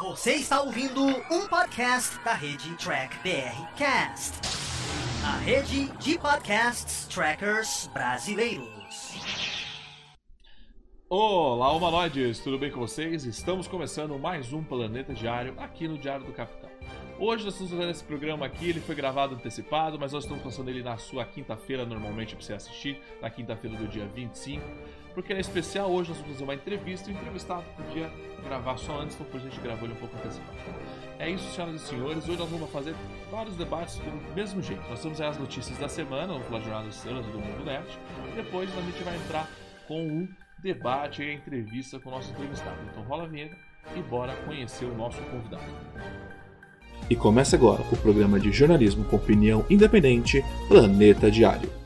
Você está ouvindo um podcast da rede Track BR Cast, a rede de podcasts trackers brasileiros. Olá, humanoides, tudo bem com vocês? Estamos começando mais um Planeta Diário aqui no Diário do Capitão. Hoje nós estamos fazendo esse programa aqui, ele foi gravado antecipado, mas nós estamos passando ele na sua quinta-feira, normalmente para você assistir, na quinta-feira do dia 25. Porque é especial, hoje nós vamos fazer uma entrevista e o entrevistado podia gravar só antes, então por a gente gravou ele um pouco antecipado. É isso, senhoras e senhores, hoje nós vamos fazer vários debates do mesmo jeito. Nós temos aí as notícias da semana, vamos falar jornada semana do Mundo Nerd, depois a gente vai entrar com um debate e a entrevista com o nosso entrevistado. Então rola a vinheta e bora conhecer o nosso convidado. E começa agora o programa de jornalismo com opinião independente, Planeta Diário.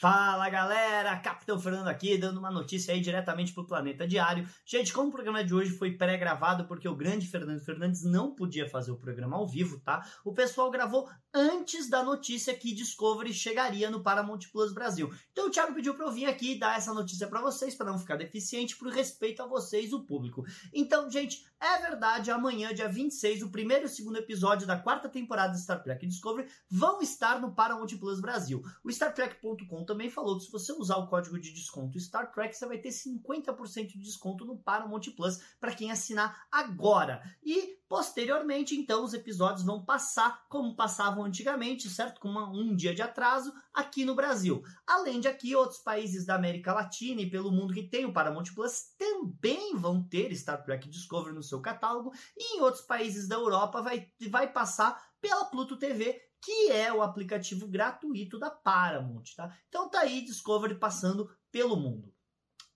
Fala galera, Capitão Fernando aqui, dando uma notícia aí diretamente pro Planeta Diário. Gente, como o programa de hoje foi pré-gravado porque o grande Fernando Fernandes não podia fazer o programa ao vivo, tá? O pessoal gravou antes da notícia que Discovery chegaria no Paramount Plus Brasil. Então o Thiago pediu para eu vir aqui dar essa notícia para vocês, para não ficar deficiente, por respeito a vocês, o público. Então, gente, é verdade, amanhã, dia 26, o primeiro e o segundo episódio da quarta temporada de Star Trek Discovery vão estar no Paramount Plus Brasil. O StarTrek.com também falou que se você usar o código de desconto Star Trek, você vai ter 50% de desconto no Paramount Plus para quem assinar agora. E posteriormente, então, os episódios vão passar como passavam antigamente, certo? Com uma, um dia de atraso aqui no Brasil. Além de aqui, outros países da América Latina e pelo mundo que tem o Paramount Plus também vão ter Star Trek Discovery no seu catálogo. E em outros países da Europa vai, vai passar pela Pluto TV que é o aplicativo gratuito da Paramount, tá? Então tá aí Discovery passando pelo mundo.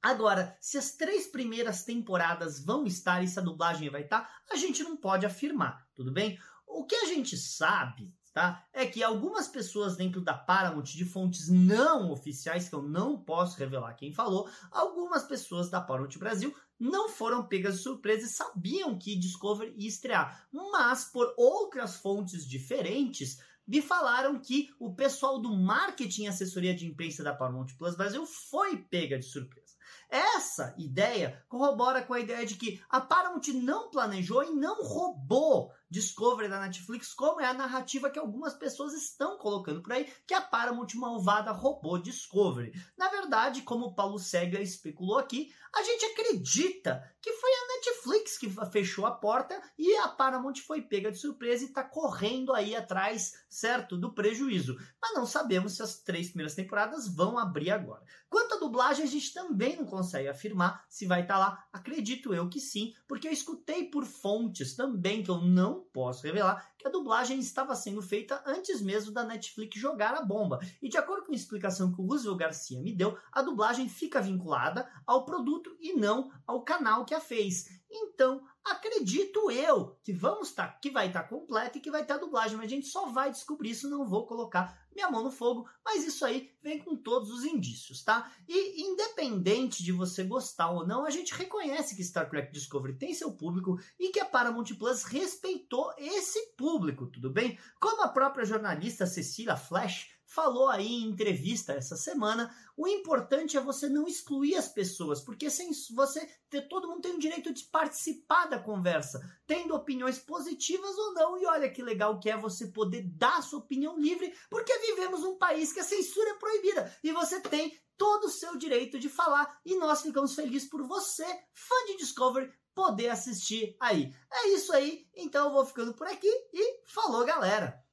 Agora, se as três primeiras temporadas vão estar e se a dublagem vai estar, a gente não pode afirmar, tudo bem? O que a gente sabe, tá? É que algumas pessoas dentro da Paramount de fontes não oficiais, que eu não posso revelar quem falou, algumas pessoas da Paramount Brasil não foram pegas de surpresa e sabiam que Discovery ia estrear, mas por outras fontes diferentes, me falaram que o pessoal do marketing e assessoria de imprensa da Paramount Plus Brasil foi pega de surpresa. Essa ideia corrobora com a ideia de que a Paramount não planejou e não roubou Discovery da Netflix, como é a narrativa que algumas pessoas estão colocando por aí, que a Paramount malvada roubou Discovery. Na verdade, como o Paulo Sega especulou aqui, a gente acredita que foi a Netflix que fechou a porta e a Paramount foi pega de surpresa e está correndo aí atrás, certo, do prejuízo. Mas não sabemos se as três primeiras temporadas vão abrir agora. Quanto à dublagem, a gente também não consegue afirmar se vai estar tá lá. Acredito eu que sim, porque eu escutei por fontes também que eu não posso revelar que a dublagem estava sendo feita antes mesmo da Netflix jogar a bomba. E de acordo com a explicação que o Roosevelt Garcia me deu, a dublagem fica vinculada ao produto e não ao canal que a fez. Então, acredito eu que vamos estar, tá, que vai estar tá completa e que vai ter a dublagem, mas a gente só vai descobrir isso, não vou colocar minha mão no fogo, mas isso aí vem com todos os indícios, tá? E independente de você gostar ou não, a gente reconhece que Star Trek Discovery tem seu público e que a Paramount Plus respeitou esse público, tudo bem? Como a própria jornalista Cecília Flash falou aí em entrevista essa semana, o importante é você não excluir as pessoas, porque sem você todo mundo tem o direito de participar da conversa, tendo opiniões positivas ou não. E olha que legal que é você poder dar sua opinião livre, porque vivemos num país que a censura é proibida e você tem todo o seu direito de falar e nós ficamos felizes por você, fã de Discovery, poder assistir aí. É isso aí, então eu vou ficando por aqui e falou, galera.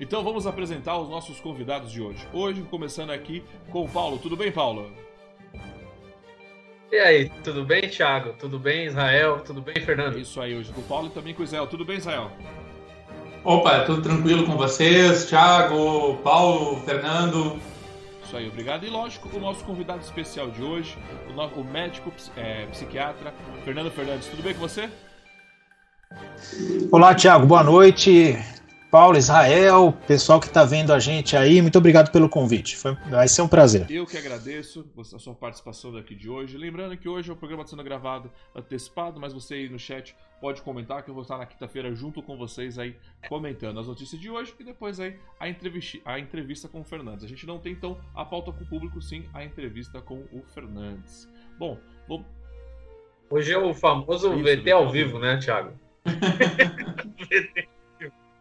Então vamos apresentar os nossos convidados de hoje. Hoje, começando aqui com o Paulo. Tudo bem, Paulo? E aí, tudo bem, Thiago? Tudo bem, Israel? Tudo bem, Fernando? É isso aí, hoje com o Paulo e também com o Israel. Tudo bem, Israel? Opa, tudo tranquilo com vocês? Thiago, Paulo, Fernando? Isso aí, obrigado. E lógico, o nosso convidado especial de hoje, o, nosso, o médico é, psiquiatra Fernando Fernandes. Tudo bem com você? Olá, Thiago, boa noite. Paulo, Israel, pessoal que está vendo a gente aí, muito obrigado pelo convite. Foi, vai ser um prazer. Eu que agradeço a sua participação daqui de hoje. Lembrando que hoje o programa está sendo gravado antecipado, mas você aí no chat pode comentar que eu vou estar na quinta-feira junto com vocês aí comentando as notícias de hoje e depois aí a entrevista, a entrevista com o Fernandes. A gente não tem então a pauta com o público, sim a entrevista com o Fernandes. Bom, vou... hoje é o famoso Isso, VT ao vivo, né, Thiago?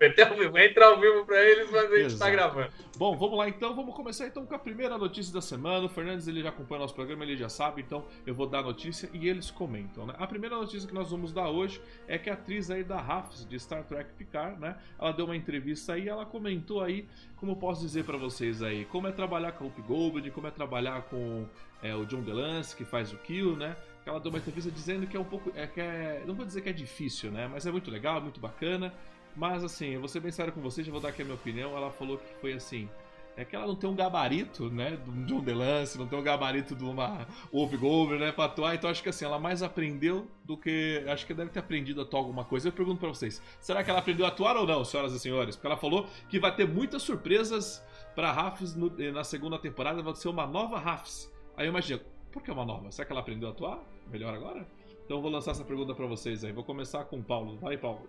Meter ao vivo, entra ao vivo pra eles, mas a gente Exato. tá gravando. Bom, vamos lá então, vamos começar então com a primeira notícia da semana. O Fernandes ele já acompanha nosso programa, ele já sabe, então eu vou dar a notícia e eles comentam, né? A primeira notícia que nós vamos dar hoje é que a atriz aí da Rafs de Star Trek Picard, né? Ela deu uma entrevista aí, ela comentou aí, como eu posso dizer pra vocês aí, como é trabalhar com o Whoopi Goldberg, como é trabalhar com é, o John DeLance que faz o Kill, né? Ela deu uma entrevista dizendo que é um pouco, é que é, não vou dizer que é difícil, né? Mas é muito legal, muito bacana. Mas assim, eu vou ser bem sério com vocês, já vou dar aqui a minha opinião. Ela falou que foi assim. É que ela não tem um gabarito, né? Do John DeLance, não tem um gabarito de uma Wolf Goldberg, né? Pra atuar. Então acho que assim, ela mais aprendeu do que. Acho que deve ter aprendido a atuar alguma coisa. Eu pergunto pra vocês: será que ela aprendeu a atuar ou não, senhoras e senhores? Porque ela falou que vai ter muitas surpresas pra Rafs no- na segunda temporada. Vai ser uma nova Rafs. Aí eu imagino, por que uma nova? Será que ela aprendeu a atuar? Melhor agora? Então vou lançar essa pergunta pra vocês aí. Vou começar com o Paulo. Vai, Paulo.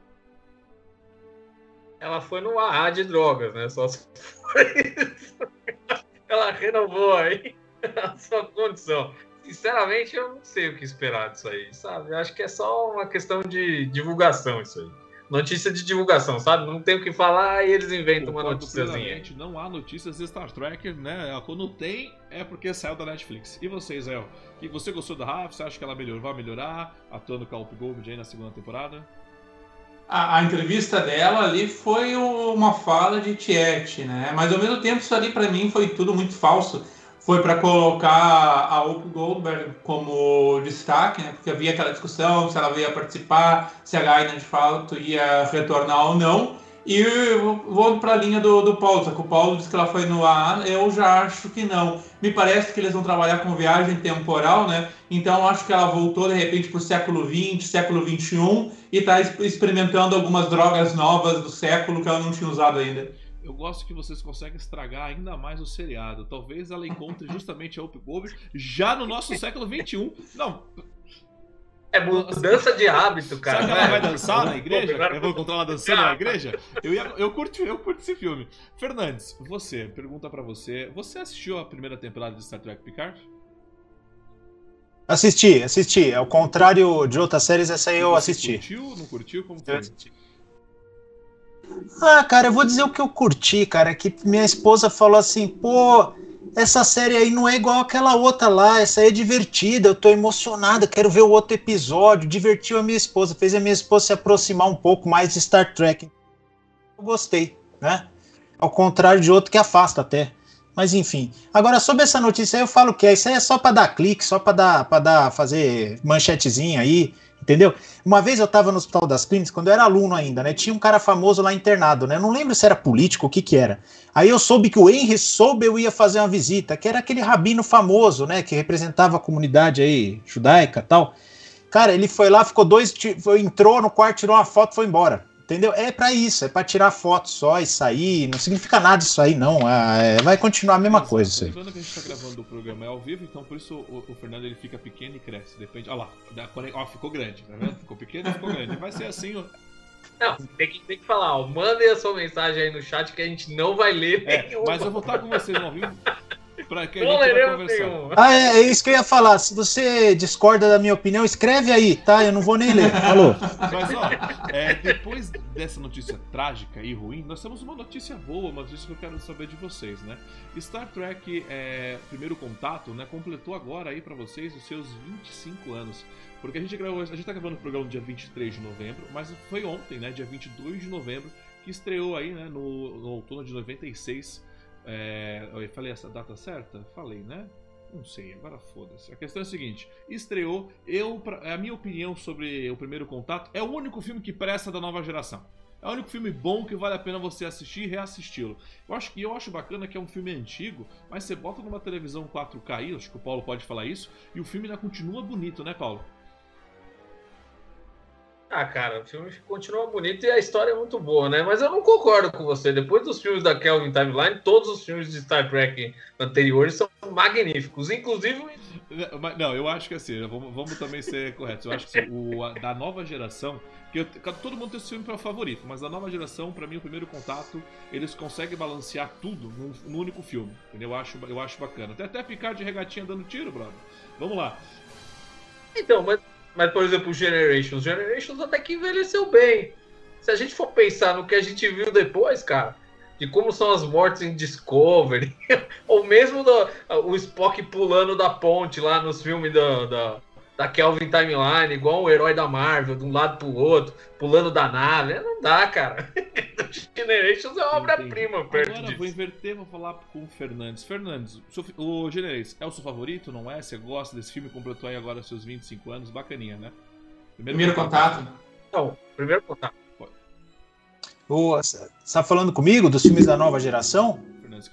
Ela foi no AA de drogas, né? Só se foi isso. Ela renovou aí a sua condição. Sinceramente, eu não sei o que esperar disso aí, sabe? Eu acho que é só uma questão de divulgação isso aí. Notícia de divulgação, sabe? Não tem o que falar e eles inventam uma Concordo noticiazinha. Não há notícias de Star Trek, né? Quando tem, é porque saiu da Netflix. E vocês, El? Que você gostou da Raf? Você acha que ela melhorou, vai melhorar? Atuando com a Whoopi Goldberg aí na segunda temporada? A, a entrevista dela ali foi uma fala de Tiete, né? Mas ao mesmo tempo isso ali pra mim foi tudo muito falso. Foi para colocar a Whoopi Goldberg como destaque, né? Porque havia aquela discussão se ela ia participar, se a Gaina de fato ia retornar ou não. E vou para a linha do, do Paulo, só que o Paulo disse que ela foi no ar, eu já acho que não. Me parece que eles vão trabalhar com viagem temporal, né? Então acho que ela voltou de repente para o século XX, século XXI e está experimentando algumas drogas novas do século que ela não tinha usado ainda. Eu gosto que vocês conseguem estragar ainda mais o seriado. Talvez ela encontre justamente a Whoopi Goldberg já no nosso século XXI. Não, É mudança de hábito, cara. Será que ela vai dançar na igreja? Eu vou encontrar ela dançando na igreja? Eu, ia, eu, curti, eu curti esse filme. Fernandes, você, pergunta pra você. Você assistiu a primeira temporada de Star Trek Picard? Assisti, assisti. Ao contrário de outras séries, essa aí eu Você assisti. Curtiu? Não curtiu? Como Eu foi? assisti. Ah, cara, eu vou dizer o que eu curti, cara. Que minha esposa falou assim, pô, essa série aí não é igual aquela outra lá, essa aí é divertida, eu tô emocionada, quero ver o outro episódio. Divertiu a minha esposa, fez a minha esposa se aproximar um pouco mais de Star Trek. Eu gostei, né? Ao contrário de outro que afasta até. Mas enfim. Agora, sobre essa notícia aí, eu falo que é, isso aí é só pra dar clique, só pra dar, dar, fazer manchetezinha aí, entendeu? Uma vez eu tava no Hospital das Clínicas, quando eu era aluno ainda, né? Tinha um cara famoso lá internado, né? Não lembro se era político, o que que era. Aí eu soube que o Henry Sobel ia fazer uma visita, que era aquele rabino famoso, né? Que representava a comunidade aí judaica tal. Cara, ele foi lá, ficou dois, entrou no quarto, tirou uma foto foi embora. Entendeu? É pra isso, é pra tirar foto só e sair. Não significa nada isso aí, não. Ah, é, vai continuar a mesma coisa isso aí. Lembrando que a gente tá gravando o programa é ao vivo, então por isso o, o Fernando ele fica pequeno e cresce. Depende. Olha lá, da- ó, ficou grande, tá vendo? Ficou pequeno e ficou grande. Vai ser assim, ó. Não, tem que, tem que falar, ó, mandem a sua mensagem aí no chat que a gente não vai ler É, nenhuma. mas eu vou estar com vocês no ao vivo pra que a gente vai leremos conversar. Ah, é, é isso que eu ia falar. Se você discorda da minha opinião, escreve aí, tá? Eu não vou nem ler. Falou. Mas ó, é, depois dessa notícia trágica e ruim, nós temos uma notícia boa, uma notícia que eu quero saber de vocês, né? Star Trek é, Primeiro Contato, né, completou agora aí pra vocês os seus 25 anos. Porque a gente gravou, a gente tá gravando o programa no dia 23 de novembro, mas foi ontem, né, dia 22 de novembro, que estreou aí, né, no, no outono de 96. É, eu falei essa data certa? Falei, né? Não sei, agora foda-se. A questão é a seguinte: estreou, eu, pra- a minha opinião sobre o primeiro contato é o único filme que presta da nova geração. É o único filme bom que vale a pena você assistir e reassisti-lo. Eu acho que eu acho bacana que é um filme antigo, mas você bota numa televisão 4K aí, acho que o Paulo pode falar isso, e o filme ainda continua bonito, né, Paulo? Ah, cara, o filme continua bonito e a história é muito boa, né? Mas eu não concordo com você. Depois dos filmes da Kelvin Timeline, todos os filmes de Star Trek anteriores são magníficos. Inclusive, Não, eu acho que assim, vamos, vamos também ser corretos. Eu acho que assim, o, a- da nova geração, que eu- todo mundo tem esse filme para favorito, mas da nova geração, pra mim, o primeiro contato, eles conseguem balancear tudo num, num único filme. Entendeu? Eu acho, eu acho bacana. Tem até Picard de regatinha dando tiro, brother. Vamos lá. então, mas Mas, por exemplo, Generations. Generations até que envelheceu bem. Se a gente for pensar no que a gente viu depois, cara, de como são as mortes em Discovery, ou mesmo do, o Spock pulando da ponte lá nos filmes da, da, da Kelvin Timeline, igual um herói da Marvel, de um lado pro outro, pulando da nave. Não dá, cara. Generations é uma obra-prima perto Agora disso. vou inverter, vou falar com o Fernandes. Fernandes, o Generations é o seu favorito, não é? Você gosta desse filme? Completou aí agora seus 25 anos, bacaninha, né? Primeiro, Primeiro contato. Não, primeiro contato. Você está falando comigo dos filmes da nova geração?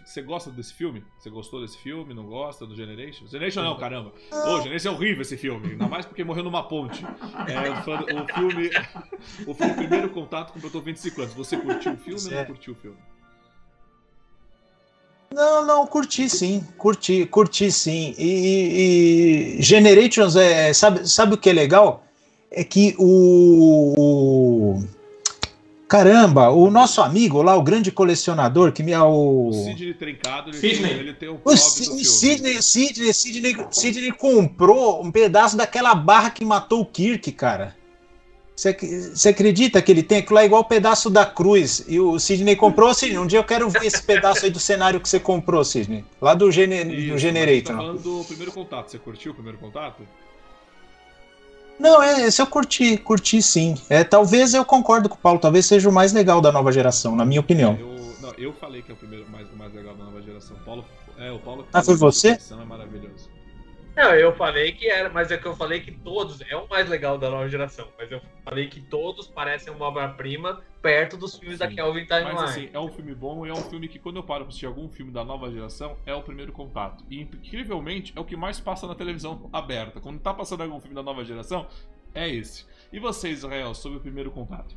Você gosta desse filme? Você gostou desse filme? Não gosta do Generation? Generation não, caramba. Ô, oh, Generation é horrível esse filme. Ainda mais porque morreu numa ponte. É, o filme. O filme Primeiro Contato completou 25 anos. Você curtiu o filme ou não curtiu o filme? Não, não, curti sim, curti, curti sim. E, e Generations, é, sabe, sabe o que é legal? É que o, o Caramba, o nosso amigo lá, o grande colecionador, que me é o. O Sidney Trincado, ele, Sidney. Tem, ele tem o o Sidney, Sidney, Sidney, Sidney comprou um pedaço daquela barra que matou o Kirk, cara. Você acredita que ele tem aquilo lá igual o pedaço da cruz? E o Sidney comprou, Sidney. Um dia eu quero ver esse pedaço aí do cenário que você comprou, Sidney. Lá do, gene, Isso, do Generator. Tá falando do primeiro contato. Você curtiu o primeiro contato? Não, é, esse eu curti, curti sim. É, talvez eu concordo com o Paulo, talvez seja o mais legal da nova geração, na minha opinião. Eu, não, eu falei que é o primeiro mais, o mais legal da nova geração. Paulo, é, o Paulo ah, foi você? É maravilhoso. Não, eu falei que era, mas é que eu falei que todos é o mais legal da nova geração, mas eu falei que todos parecem uma obra-prima perto dos filmes Sim. da Kelvin Timeline. Mas assim, é um filme bom e é um filme que quando eu paro pra assistir algum filme da nova geração, é o primeiro contato. E incrivelmente é o que mais passa na televisão aberta. Quando tá passando algum filme da nova geração, é esse. E você, Israel, sobre o primeiro contato?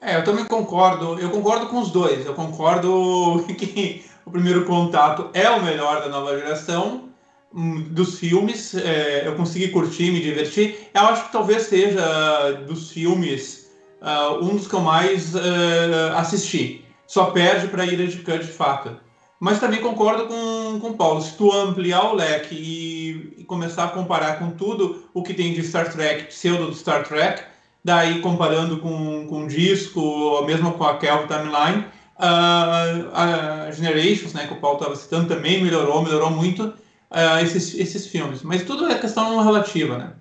É, eu também concordo. Eu concordo com os dois. Eu concordo que o primeiro contato é o melhor da nova geração hum, dos filmes. É, eu consegui curtir, me divertir. Eu acho que talvez seja dos filmes uh, um dos que eu mais uh, assisti. Só perde para Ira de Khan, de fato. Mas também concordo com, com o Paulo. Se tu ampliar o leque e, e, começar a comparar com tudo o que tem de Star Trek, pseudo do Star Trek, daí comparando com, com o disco, mesmo com a Kelvin Timeline, a Generations, né, que o Paulo estava citando, também melhorou, melhorou muito uh, esses, esses filmes. Mas tudo é questão relativa, né?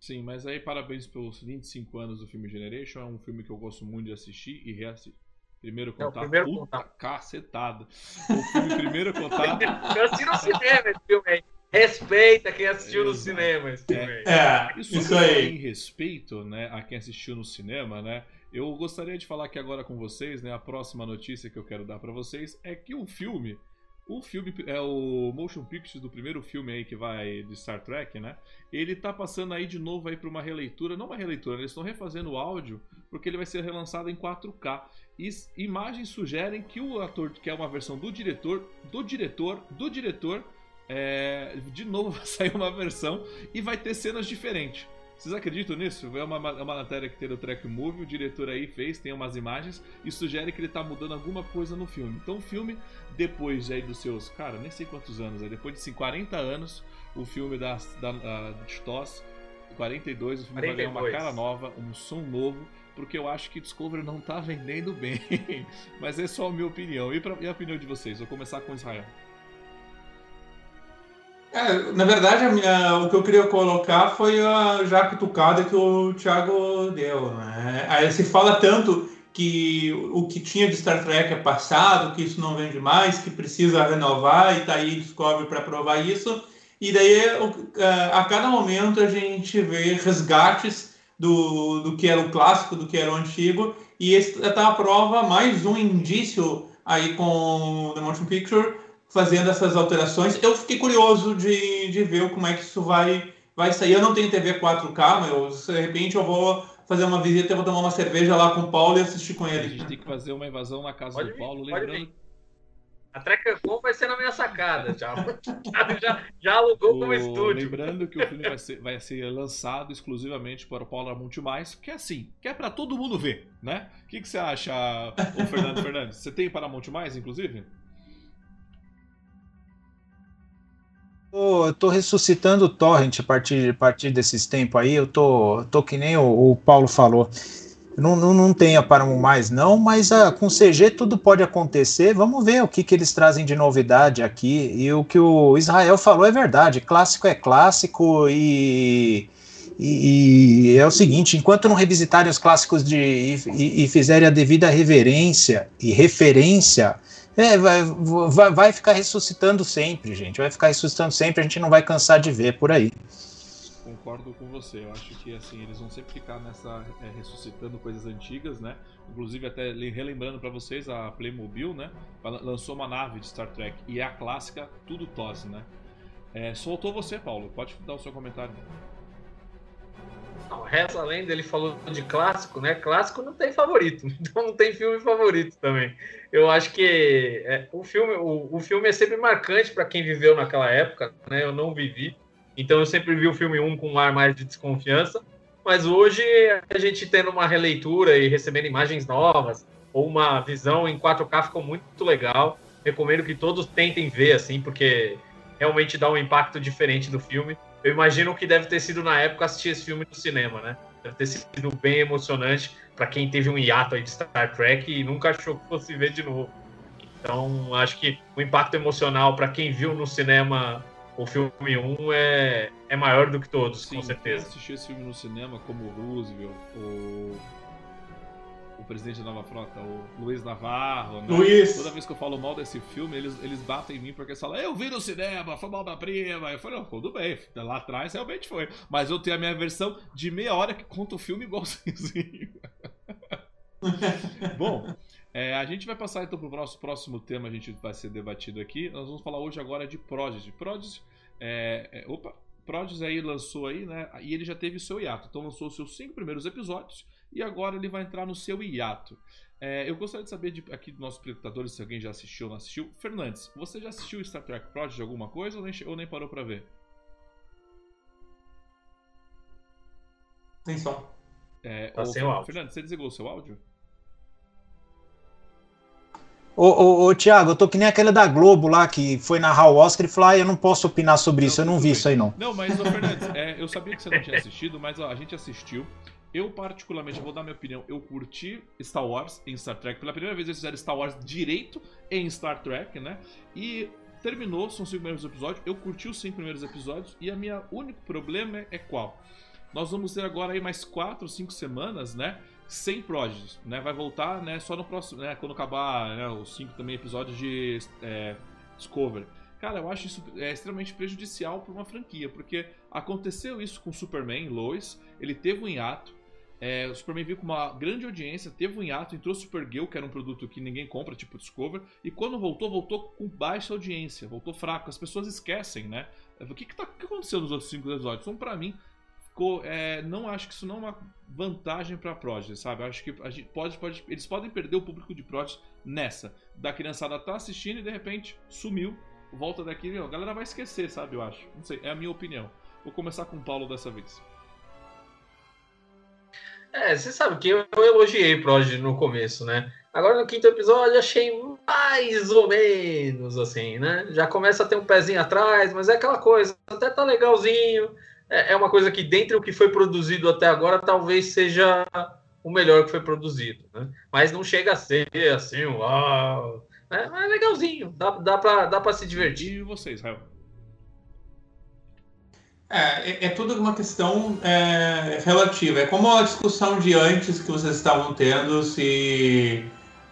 Sim, mas aí parabéns pelos 25 anos do filme Generation. É um filme que eu gosto muito de assistir e reassistir. Primeiro contato. É, primeiro puta contato. cacetada. O filme Primeiro Contato. eu assisti no cinema esse filme aí. Respeita quem assistiu Exato. no cinema esse filme aí. É, isso, isso aí. Em respeito né, a quem assistiu no cinema, né? Eu gostaria de falar aqui agora com vocês, né? A próxima notícia que eu quero dar para vocês é que o filme o filme é o motion picture do primeiro filme aí que vai de Star Trek, né? Ele tá passando aí de novo aí para uma releitura, não uma releitura, eles estão refazendo o áudio porque ele vai ser relançado em 4K. E imagens sugerem que o ator que é uma versão do diretor, do diretor, do diretor, é, de novo vai sair uma versão e vai ter cenas diferentes. Vocês acreditam nisso? É uma, é uma matéria que tem no Track Movie, o diretor aí fez, tem umas imagens e sugere que ele tá mudando alguma coisa no filme. Então o filme, depois aí dos seus, cara, nem sei quantos anos, aí, depois de 40 anos, o filme da, da, da de TOS, 42, o filme 42. vai ganhar uma cara nova, um som novo, porque eu acho que Discovery não tá vendendo bem. Mas é só a minha opinião. E, pra, e a opinião de vocês? Vou começar com Israel. É, na verdade, minha, o que eu queria colocar foi a já cutucada que o Thiago deu. Né? Aí se fala tanto que o que tinha de Star Trek é passado, que isso não vende mais, que precisa renovar e tá aí descobre para provar isso. E daí, é, a cada momento, a gente vê resgates do, do que era o clássico, do que era o antigo, e esse está a prova, mais um indício aí com The Motion Picture, fazendo essas alterações. Eu fiquei curioso de, de ver como é que isso vai, vai sair. Eu não tenho TV 4K, mas de repente eu vou fazer uma visita, eu vou tomar uma cerveja lá com o Paulo e assistir com ele. A gente tem que fazer uma invasão na casa pode do Paulo, vir, lembrando. A Trecacom vai ser na minha sacada, já, já, já alugou o, como estúdio. Lembrando que o filme vai ser, vai ser lançado exclusivamente para o Paulo Monte Mais, que é assim, que é para todo mundo ver, né? O que, que você acha, o Fernando Fernandes? Você tem Paramount Mais, inclusive? Eu tô ressuscitando o Torrent a partir, a partir desses tempos aí. Eu tô, tô que nem o, o Paulo falou. Não, não, não tenha para mais, não, mas ah, com CG tudo pode acontecer. Vamos ver o que, que eles trazem de novidade aqui. E o que o Israel falou é verdade. Clássico é clássico e. E, e é o seguinte: enquanto não revisitarem os clássicos de, e, e fizerem a devida reverência e referência, é, vai, vai, vai ficar ressuscitando sempre, gente. Vai ficar ressuscitando sempre, a gente não vai cansar de ver por aí. Concordo com você. Eu acho que assim, eles vão sempre ficar nessa é, ressuscitando coisas antigas, né? Inclusive até relembrando para vocês a Playmobil, né? Lançou uma nave de Star Trek e é a clássica tudo TOS, né? É, soltou você, Paulo. Pode dar o seu comentário. Não, reza a lenda, ele falou de clássico, né? Clássico não tem favorito, então não tem filme favorito também. Eu acho que é, o, filme, o, o filme é sempre marcante para quem viveu naquela época, né? Eu não vivi, então eu sempre vi o filme 1 com um ar mais de desconfiança, mas hoje a gente tendo uma releitura e recebendo imagens novas, ou uma visão em 4K ficou muito legal. Recomendo que todos tentem ver, assim, porque realmente dá um impacto diferente do filme. Eu imagino que deve ter sido na época assistir esse filme no cinema, né? Deve ter sido bem emocionante para quem teve um hiato aí de Star Trek e nunca achou que fosse ver de novo. Então, acho que o impacto emocional para quem viu no cinema o filme 1 é, é maior do que todos, Sim, com certeza. Quem assistiu esse filme no cinema, como o Roosevelt, o o presidente da Nova Frota, o Luiz Navarro. Né? Luiz! Toda vez que eu falo mal desse filme, eles, eles batem em mim porque eles falam, eu vi no cinema, foi mal da prima. Eu falei, tudo bem, lá atrás realmente foi. Mas eu tenho a minha versão de meia hora que conta o filme igualzinho. Bom, é, a gente vai passar então para o nosso próximo tema, a gente vai ser debatido aqui. Nós vamos falar hoje agora de Prodigy. Prodigy, é, é, opa, Prodigy aí lançou aí, né? E ele já teve seu hiato. Então lançou os seus cinco primeiros episódios e agora ele vai entrar no seu hiato. É, eu gostaria de saber de, aqui dos nossos espectadores se alguém já assistiu ou não assistiu. Fernandes, você já assistiu Star Trek Prodigy alguma coisa ou nem, ou nem parou para ver? Tem som. É, tá sem áudio. Fernandes, você desligou o seu áudio? Ô, ô, ô Tiago, eu tô que nem aquela da Globo lá que foi narrar o Oscar e falou: ah, eu não posso opinar sobre não, isso, eu não vi bem. isso aí não. Não, mas, ô, Fernandes, é, eu sabia que você não tinha assistido, mas ó, a gente assistiu. Eu, particularmente, vou dar minha opinião. Eu curti Star Wars em Star Trek. Pela primeira vez eles fizeram Star Wars direito em Star Trek, né? E terminou, são cinco primeiros episódios. Eu curti os cinco primeiros episódios. E a minha único problema é, qual? Nós vamos ter agora aí mais quatro, cinco semanas, né? Sem Prodigies, né? Vai voltar, né? Só no próximo, né? Quando acabar né, os cinco também episódios de é, Discovery. Cara, eu acho isso é extremamente prejudicial para uma franquia, porque aconteceu isso com Superman, Lois, ele teve um hiato, é, o Superman veio com uma grande audiência, teve um hiato, entrou Supergirl, que era um produto que ninguém compra, tipo Discover, e quando voltou, voltou com baixa audiência, voltou fraco. As pessoas esquecem, né? O que, que, tá, que aconteceu nos outros cinco episódios? Então, pra mim, ficou, é, não acho que isso não é uma vantagem pra Prodigy, sabe? acho que a gente pode, pode, eles podem perder o público de Prodigy nessa. Da criançada tá assistindo e de repente sumiu, volta daqui, a galera vai esquecer, sabe? Eu acho. Não sei, é a minha opinião. Vou começar com o Paulo dessa vez. É, você sabe que eu, eu elogiei Prodigy no começo, né? Agora no quinto episódio achei mais ou menos assim, né? Já começa a ter um pezinho atrás, mas é aquela coisa, até tá legalzinho. É, é uma coisa que, dentre o que foi produzido até agora, talvez seja o melhor que foi produzido, né? Mas não chega a ser assim, uau. Mas é legalzinho, dá, dá, pra, dá pra se divertir. E vocês, Rael? É, é, é tudo uma questão é, relativa. É como a discussão de antes que vocês estavam tendo, se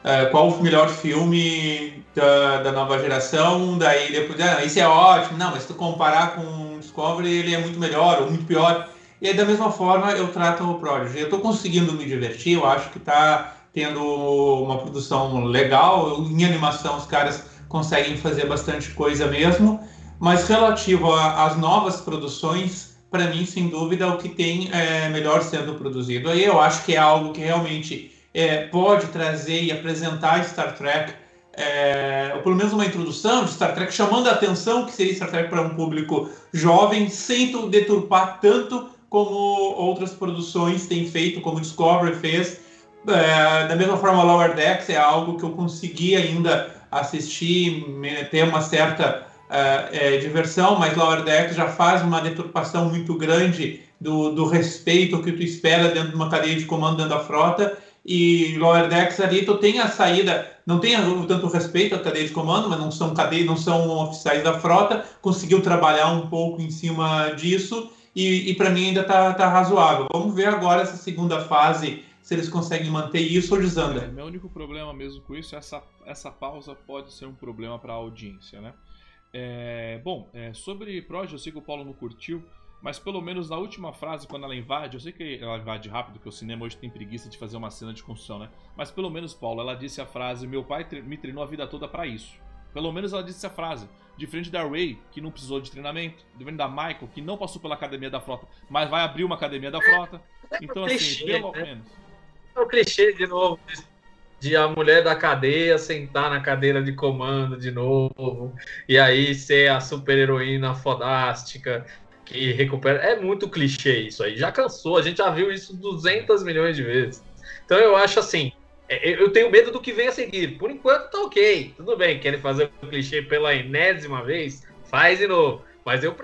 é, qual o melhor filme da, da nova geração, daí depois, ah, esse é ótimo, não, mas se tu comparar com Discovery, ele é muito melhor ou muito pior. E aí, da mesma forma, eu trato o Prodigy. Eu estou conseguindo me divertir, eu acho que está tendo uma produção legal. Em animação, os caras conseguem fazer bastante coisa mesmo. Mas relativo às novas produções, para mim, sem dúvida, o que tem é melhor sendo produzido. Aí eu acho que é algo que realmente é, pode trazer e apresentar Star Trek, é, ou pelo menos uma introdução de Star Trek, chamando a atenção que seria Star Trek para um público jovem, sem deturpar tanto como outras produções têm feito, como Discovery fez. É, da mesma forma, Lower Decks é algo que eu consegui ainda assistir, ter uma certa é, diversão, mas Lower Decks já faz uma deturpação muito grande do, do respeito que tu espera dentro de uma cadeia de comando dentro da frota e Lower Decks ali tu tem a saída, não tem tanto respeito à cadeia de comando, mas não são cadeia, não são oficiais da frota, conseguiu trabalhar um pouco em cima disso e, e para mim ainda tá, tá razoável. Vamos ver agora essa segunda fase se eles conseguem manter isso ou desanda. É, meu único problema mesmo com isso é essa, essa pausa pode ser um problema para a audiência, né? É, bom, é, sobre Proj, eu sei que o Paulo não curtiu, mas pelo menos na última frase, quando ela invade, eu sei que ela invade rápido, porque o cinema hoje tem preguiça de fazer uma cena de construção, né? Mas pelo menos, Paulo, ela disse a frase: Meu pai me treinou a vida toda para isso. Pelo menos ela disse a frase. Diferente da Ray, que não precisou de treinamento. Diferente da Michael, que não passou pela academia da frota, mas vai abrir uma academia da frota. Então, assim, pelo né? menos. É o clichê de novo de a mulher da cadeia sentar na cadeira de comando de novo, e aí ser a super heroína fodástica que recupera. É muito clichê isso aí. Já cansou, a gente já viu isso 200 milhões de vezes. Então eu acho assim, é, eu tenho medo do que vem a seguir. Por enquanto tá ok, tudo bem. Querem fazer o clichê pela enésima vez? Faz de novo. Mas eu,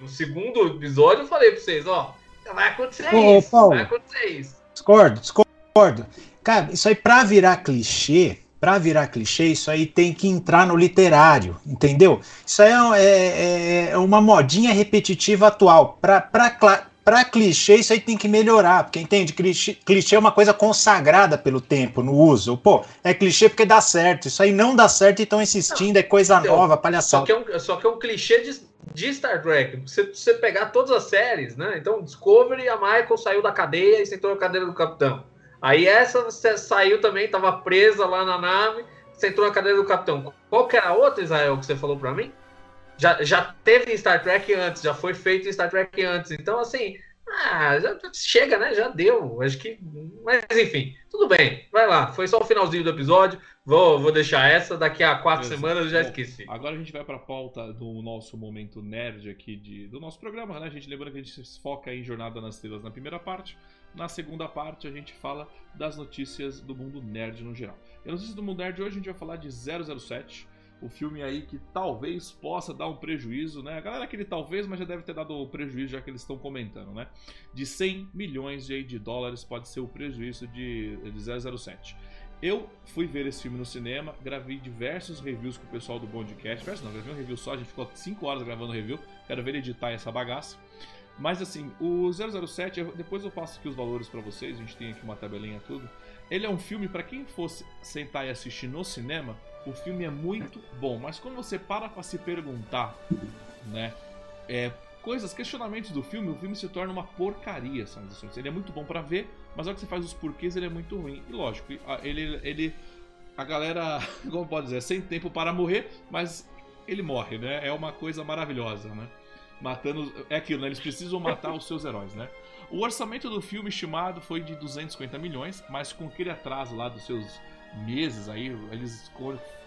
no segundo episódio, eu falei pra vocês: ó, vai acontecer Ô, isso. Paulo, vai acontecer isso. Discordo, discordo. Cara, isso aí pra virar clichê, para virar clichê, isso aí tem que entrar no literário, entendeu? Isso aí é, é, é uma modinha repetitiva atual. Para clichê, isso aí tem que melhorar, porque entende? Clichê, clichê é uma coisa consagrada pelo tempo, no uso. Pô, é clichê porque dá certo. Isso aí não dá certo e estão insistindo, é coisa nova, palhaçada. Só que é um, só que é um clichê de, de Star Trek. Você, você pegar todas as séries, né? Então, Discovery, a Michael saiu da cadeia e sentou na cadeira do capitão. Aí essa saiu também, estava presa lá na nave, você entrou na cadeira do capitão. Qual que era a outra, Israel, que você falou para mim? Já, já teve em Star Trek antes, já foi feito em Star Trek antes. Então, assim, ah, já chega, né? Já deu. Acho que. Mas enfim, tudo bem. Vai lá. Foi só o finalzinho do episódio. Vou, vou deixar essa. Daqui a quatro Beleza. semanas eu já Bom, esqueci. Agora a gente vai para a pauta do nosso momento nerd aqui de, do nosso programa, né? A gente lembra que a gente se foca em Jornada nas Estrelas na primeira parte. Na segunda parte, a gente fala das notícias do mundo nerd no geral. E as notícias do mundo nerd hoje a gente vai falar de 007, o filme aí que talvez possa dar um prejuízo, né? A galera aquele talvez, mas já deve ter dado prejuízo já que eles estão comentando, né? De 100 milhões de dólares pode ser o prejuízo de, de 007. Eu fui ver esse filme no cinema, gravei diversos reviews com o pessoal do Bondcast. Não, gravei um review só, a gente ficou 5 horas gravando review. Quero ver editar essa bagaça. Mas assim, o 007, depois eu passo aqui os valores para vocês, a gente tem aqui uma tabelinha tudo. Ele é um filme para quem fosse sentar e assistir no cinema, o filme é muito bom, mas quando você para para se perguntar, né, é, coisas, questionamentos do filme, o filme se torna uma porcaria, sabe? Ele é muito bom para ver, mas na hora que você faz os porquês, ele é muito ruim. E lógico, ele ele a galera, como pode dizer, sem tempo para morrer, mas ele morre, né? É uma coisa maravilhosa, né? Matando. É aquilo, né? Eles precisam matar os seus heróis, né? O orçamento do filme estimado foi de 250 milhões, mas com aquele atraso lá dos seus meses aí, eles,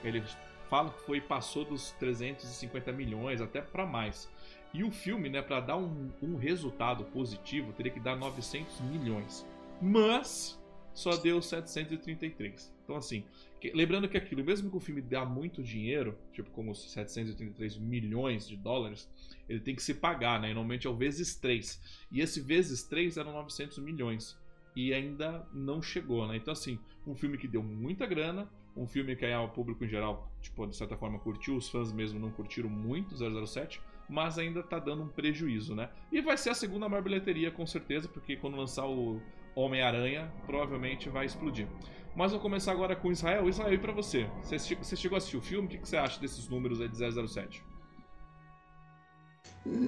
eles falam que foi passou dos 350 milhões até para mais. E o filme, né, para dar um, um resultado positivo, teria que dar 900 milhões. Mas só deu 733. Então assim, lembrando que aquilo, mesmo que o filme dá muito dinheiro, tipo como 733 milhões de dólares, ele tem que se pagar, né? E normalmente é o vezes 3. E esse vezes 3 eram 900 milhões. E ainda não chegou, né? Então, assim, um filme que deu muita grana, um filme que aí, o público em geral, tipo, de certa forma curtiu, os fãs mesmo não curtiram muito 007, mas ainda tá dando um prejuízo, né? E vai ser a segunda maior bilheteria, com certeza, porque quando lançar o Homem-Aranha, provavelmente vai explodir. Mas vou começar agora com Israel. Israel, e pra você? Você chegou a assistir o filme? O que você acha desses números aí de 007?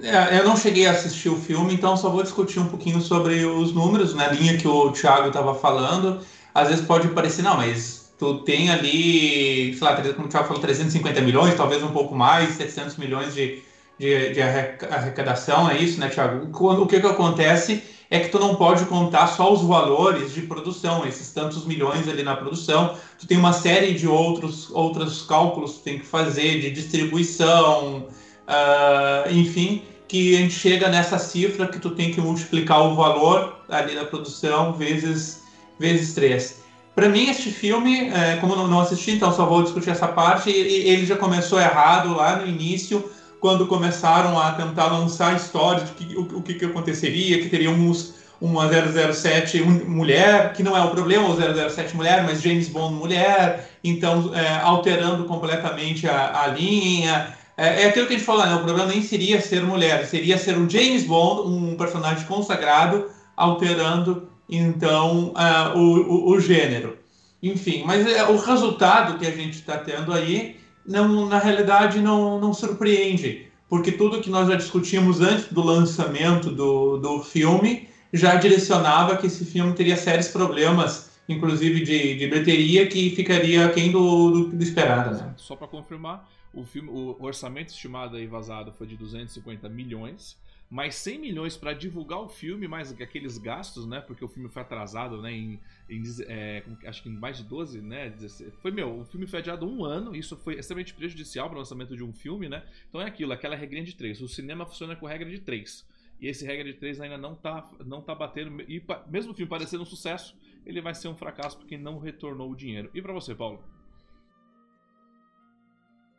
É, eu não cheguei a assistir o filme, então só vou discutir um pouquinho sobre os números, na linha que o Thiago estava falando. Às vezes pode parecer, não, mas tu tem ali, sei lá, como o Thiago falou, 350 milhões, talvez um pouco mais, 700 milhões de, de, de arrecadação, é isso, né, Thiago? O que, que acontece é que tu não pode contar só os valores de produção, esses tantos milhões ali na produção. Tu tem uma série de outros, outros cálculos que tu tem que fazer de distribuição, uh, enfim, que a gente chega nessa cifra que tu tem que multiplicar o valor ali da produção vezes vezes 3. Para mim, este filme, é, como eu não assisti, então só vou discutir essa parte, ele já começou errado lá no início, quando começaram a tentar lançar histórias de que, o, o que, que aconteceria, que teríamos uma 007 mulher, que não é o problema, o 007 mulher, mas James Bond mulher, então é, alterando completamente a, a linha. É, é, aquilo que a gente falou, né? o problema nem seria ser mulher, seria ser um James Bond, um personagem consagrado, alterando então uh, o, o, o, gênero. Enfim, mas é, o resultado que a gente está tendo aí, não, na realidade, não, não surpreende, porque tudo que nós já discutimos antes do lançamento do, do filme já direcionava que esse filme teria sérios problemas, inclusive de, de bilheteria, que ficaria aquém do, do, do esperado. Né? Só para confirmar, o, filme, o orçamento estimado aí vazado foi de 250 milhões mais 100 milhões para divulgar o filme, mais aqueles gastos, né? Porque o filme foi atrasado, né? Em, em é, acho que em mais de 12, né? 16, foi meu, o filme foi adiado um ano, isso foi extremamente prejudicial para o lançamento de um filme, né? Então é aquilo, aquela regrinha de 3. O cinema funciona com regra de 3. E esse regra de 3 ainda não tá, não tá batendo. E mesmo o filme parecendo um sucesso, ele vai ser um fracasso porque não retornou o dinheiro. E para você, Paulo?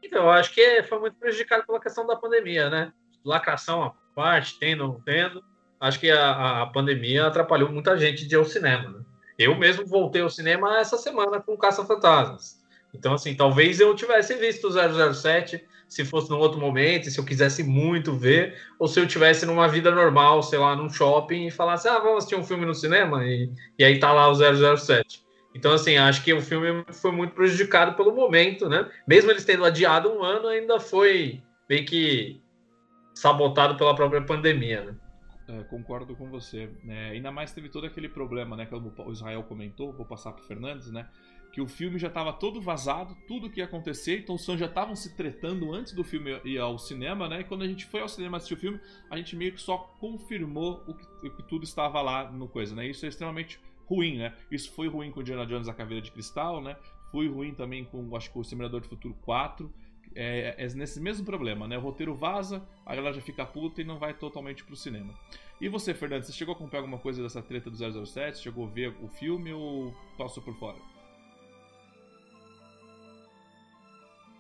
Então, eu acho que foi muito prejudicado pela questão da pandemia, né? Lacração parte, tendo não tendo. Acho que a, a pandemia atrapalhou muita gente de ir ao cinema. Né? Eu mesmo voltei ao cinema essa semana com Caça Fantasmas. Então, assim, talvez eu tivesse visto o 007 se fosse num outro momento, se eu quisesse muito ver, ou se eu tivesse numa vida normal, sei lá, num shopping e falasse, ah, vamos assistir um filme no cinema, e, e aí tá lá o 007. Então, assim, acho que o filme foi muito prejudicado pelo momento, né? Mesmo eles tendo adiado um ano, ainda foi meio que sabotado pela própria pandemia, né? É, concordo com você. É, ainda mais teve todo aquele problema, né? Que o Israel comentou, vou passar para Fernandes, né? Que o filme já estava todo vazado, tudo que ia acontecer, então os fãs já estavam se tretando antes do filme ir ao cinema, né? E quando a gente foi ao cinema assistir o filme, a gente meio que só confirmou o que, o que tudo estava lá no coisa, né? Isso é extremamente ruim, né? Isso foi ruim com Indiana Jones a Caveira de Cristal, né? Foi ruim também com, acho que o Simulador de Futuro 4 é, é, nesse mesmo problema, né? O roteiro vaza, a galera já fica puta e não vai totalmente pro cinema. E você, Fernando, você chegou a acompanhar alguma coisa dessa treta do 007? Chegou a ver o filme ou passou por fora?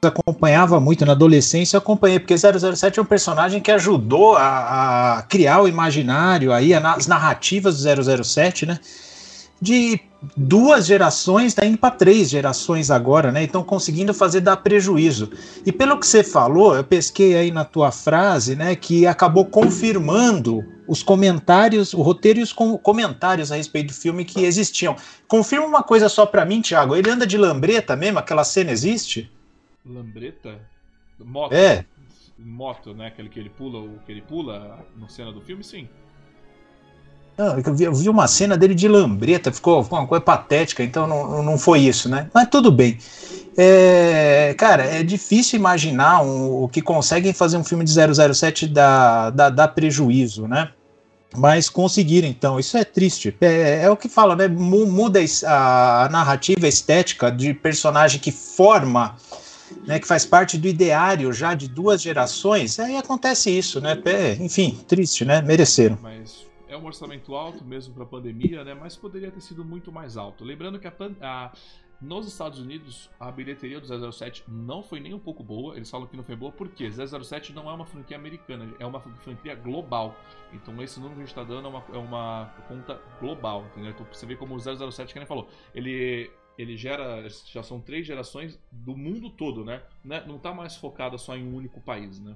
acompanhava muito na adolescência, eu acompanhei, porque 007 é um personagem que ajudou a, a criar o imaginário aí, as narrativas do 007, né? De duas gerações, tá indo para três gerações agora, né? Então conseguindo fazer dar prejuízo. E pelo que você falou, eu pesquei aí na tua frase, né, que acabou confirmando os comentários, o roteiro e os comentários a respeito do filme que existiam. Confirma uma coisa só para mim, Thiago. Ele anda de lambreta mesmo? Aquela cena existe? Lambreta? Moto. É. Moto, né? Aquele que ele pula, o que ele pula na cena do filme, sim. Não, eu, vi, vi uma cena dele de lambreta, ficou, uma coisa patética, então não, não foi isso, né? Mas tudo bem. É, cara, é difícil imaginar um, o que conseguem fazer um filme de 007 dar, dar, dar prejuízo, né? Mas conseguiram, então, isso é triste. É, é o que fala, né? Muda a, a narrativa a estética de personagem que forma, né? Que faz parte do ideário já de duas gerações. Aí acontece isso, né? É, enfim, triste, né? Mereceram. Mas um orçamento alto mesmo para a pandemia, né? Mas poderia ter sido muito mais alto. Lembrando que a, a, nos Estados Unidos a bilheteria do 007 não foi nem um pouco boa. Eles falam que não foi boa porque 007 não é uma franquia americana, é uma franquia global. Então esse número que a gente está dando é uma, é uma conta global, entendeu? Então você vê como o 007, que nem falou, ele ele gera, já são três gerações do mundo todo, né? Não está mais focada só em um único país, né?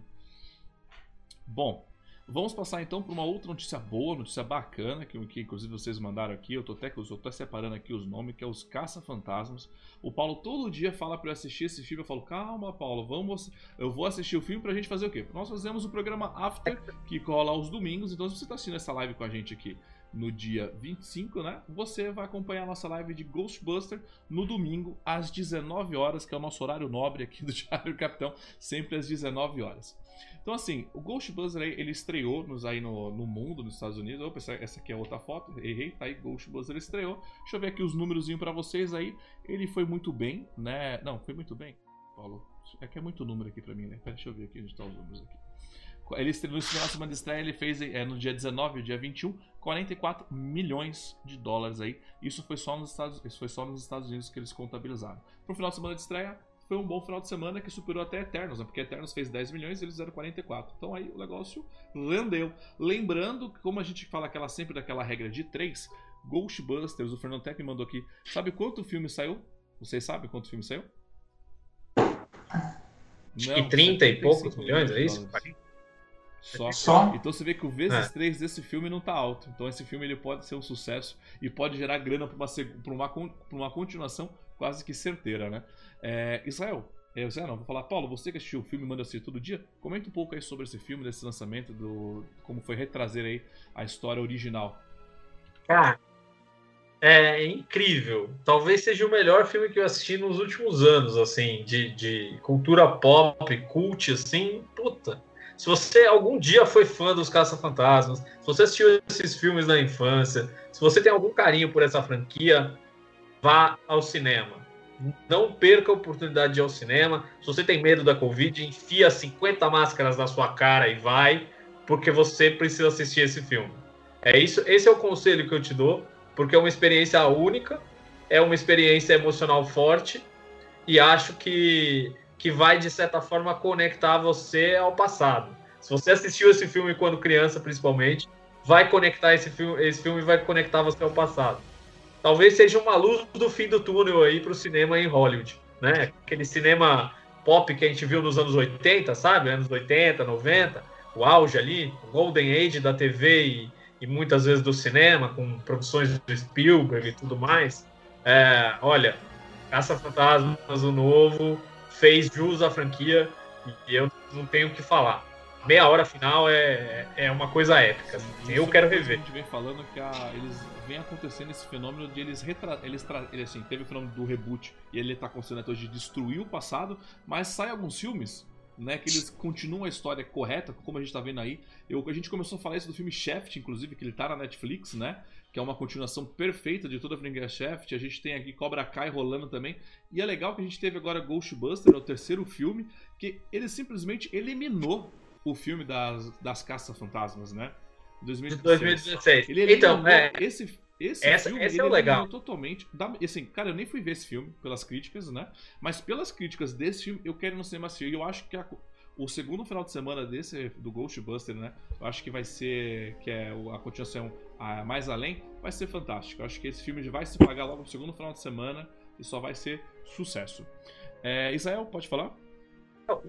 Bom, Vamos passar então para uma outra notícia boa, notícia bacana, que, que inclusive vocês mandaram aqui. Eu tô até, eu tô até separando aqui os nomes, que é os Caça-Fantasmas. O Paulo todo dia fala para eu assistir esse filme. Eu falo, calma, Paulo, vamos. Eu vou assistir o filme pra gente fazer o quê? Nós fazemos o programa After, que cola aos domingos. Então, se você tá assistindo essa live com a gente aqui no dia 25, né? Você vai acompanhar a nossa live de Ghostbuster no domingo às 19 horas, que é o nosso horário nobre aqui do Diário Capitão, sempre às 19 horas. Então, assim, o Ghostbusters aí, ele estreou nos, aí no, no mundo, nos Estados Unidos. Opa, essa, essa aqui é outra foto, errei, tá aí, Ghostbusters estreou. Deixa eu ver aqui os números para vocês aí. Ele foi muito bem, né? Não, foi muito bem, Paulo. É que é muito número aqui pra mim, né? Pera, deixa eu ver aqui onde tá os números aqui. Ele estreou no semana de estreia, ele fez é, no dia 19 e dia 21, 44 milhões de dólares aí. Isso foi só nos Estados, isso foi só nos Estados Unidos que eles contabilizaram. Pro final de semana de estreia, foi um bom final de semana que superou até Eternos, né? porque Eternos fez 10 milhões e eles fizeram 44. Então aí o negócio rendeu. Lembrando que, como a gente fala aquela, sempre daquela regra de 3, Ghostbusters, o Fernando Tech me mandou aqui. Sabe quanto filme saiu? Vocês sabem quanto filme saiu? Acho que 30 e poucos milhões, é isso? Só. Só. Então você vê que o vezes é. 3 desse filme não tá alto. Então esse filme ele pode ser um sucesso e pode gerar grana para uma, uma, uma continuação quase que certeira, né? É, Israel, é, não, vou falar, Paulo, você que assistiu o filme Manda Assistir Todo Dia, comenta um pouco aí sobre esse filme, desse lançamento, do como foi retrazer aí a história original. Cara, é incrível. Talvez seja o melhor filme que eu assisti nos últimos anos, assim, de, de cultura pop, cult, assim, puta. Se você algum dia foi fã dos Caça-Fantasmas, se você assistiu esses filmes na infância, se você tem algum carinho por essa franquia, vá ao cinema. Não perca a oportunidade de ir ao cinema. Se você tem medo da Covid, enfia 50 máscaras na sua cara e vai, porque você precisa assistir esse filme. É isso, esse é o conselho que eu te dou, porque é uma experiência única, é uma experiência emocional forte e acho que que vai de certa forma conectar você ao passado. Se você assistiu esse filme quando criança, principalmente, vai conectar esse filme, esse filme vai conectar você ao passado talvez seja uma luz do fim do túnel aí para o cinema em Hollywood, né? Aquele cinema pop que a gente viu nos anos 80, sabe? Anos 80, 90, o auge ali, o golden age da TV e, e muitas vezes do cinema, com produções do Spielberg e tudo mais. É, olha, Caça Fantasmas, o novo, fez jus à franquia e eu não tenho o que falar meia hora final é, é uma coisa épica. Assim. Eu quero rever. A gente vem falando que a, eles vem acontecendo esse fenômeno de eles retra... eles ele assim, teve o fenômeno do reboot e ele tá acontecendo até hoje de destruir o passado, mas sai alguns filmes né, que eles continuam a história correta, como a gente tá vendo aí. Eu, a gente começou a falar isso do filme Shaft, inclusive, que ele tá na Netflix, né? Que é uma continuação perfeita de toda a franquia Shaft. A gente tem aqui Cobra Kai rolando também. E é legal que a gente teve agora Ghostbusters, o terceiro filme, que ele simplesmente eliminou o filme das, das caças-fantasmas, né? 2016. 2016. Ele então, é, esse, esse essa, filme, esse é o legal. totalmente. Assim, cara, eu nem fui ver esse filme pelas críticas, né? Mas pelas críticas desse filme, eu quero ir no cinema assistir. E eu acho que a, o segundo final de semana desse, do Ghostbuster, né? Eu acho que vai ser. Que é a continuação a, mais além, vai ser fantástico. Eu acho que esse filme vai se pagar logo no segundo final de semana e só vai ser sucesso. É, Israel, pode falar?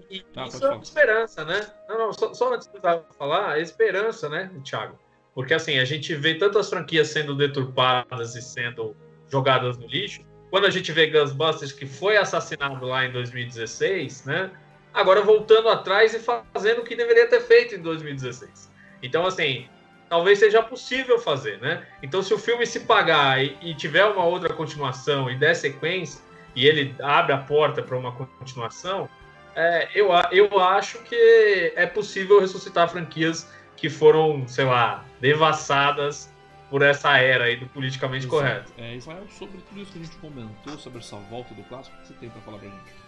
E ah, isso é uma esperança, né? Não, não, só, só antes de falar, é esperança, né, Thiago? Porque assim, a gente vê tantas franquias sendo deturpadas e sendo jogadas no lixo. Quando a gente vê Ghostbusters, que foi assassinado lá em 2016, né? Agora voltando atrás e fazendo o que deveria ter feito em 2016. Então, assim, talvez seja possível fazer, né? Então, se o filme se pagar e, e tiver uma outra continuação e der sequência, e ele abre a porta para uma continuação, é, eu, eu acho que é possível ressuscitar franquias que foram, sei lá, devassadas por essa era aí do politicamente Exato. correto. É, Israel, sobre tudo isso que a gente comentou, sobre essa volta do clássico, o que você tem para falar pra gente?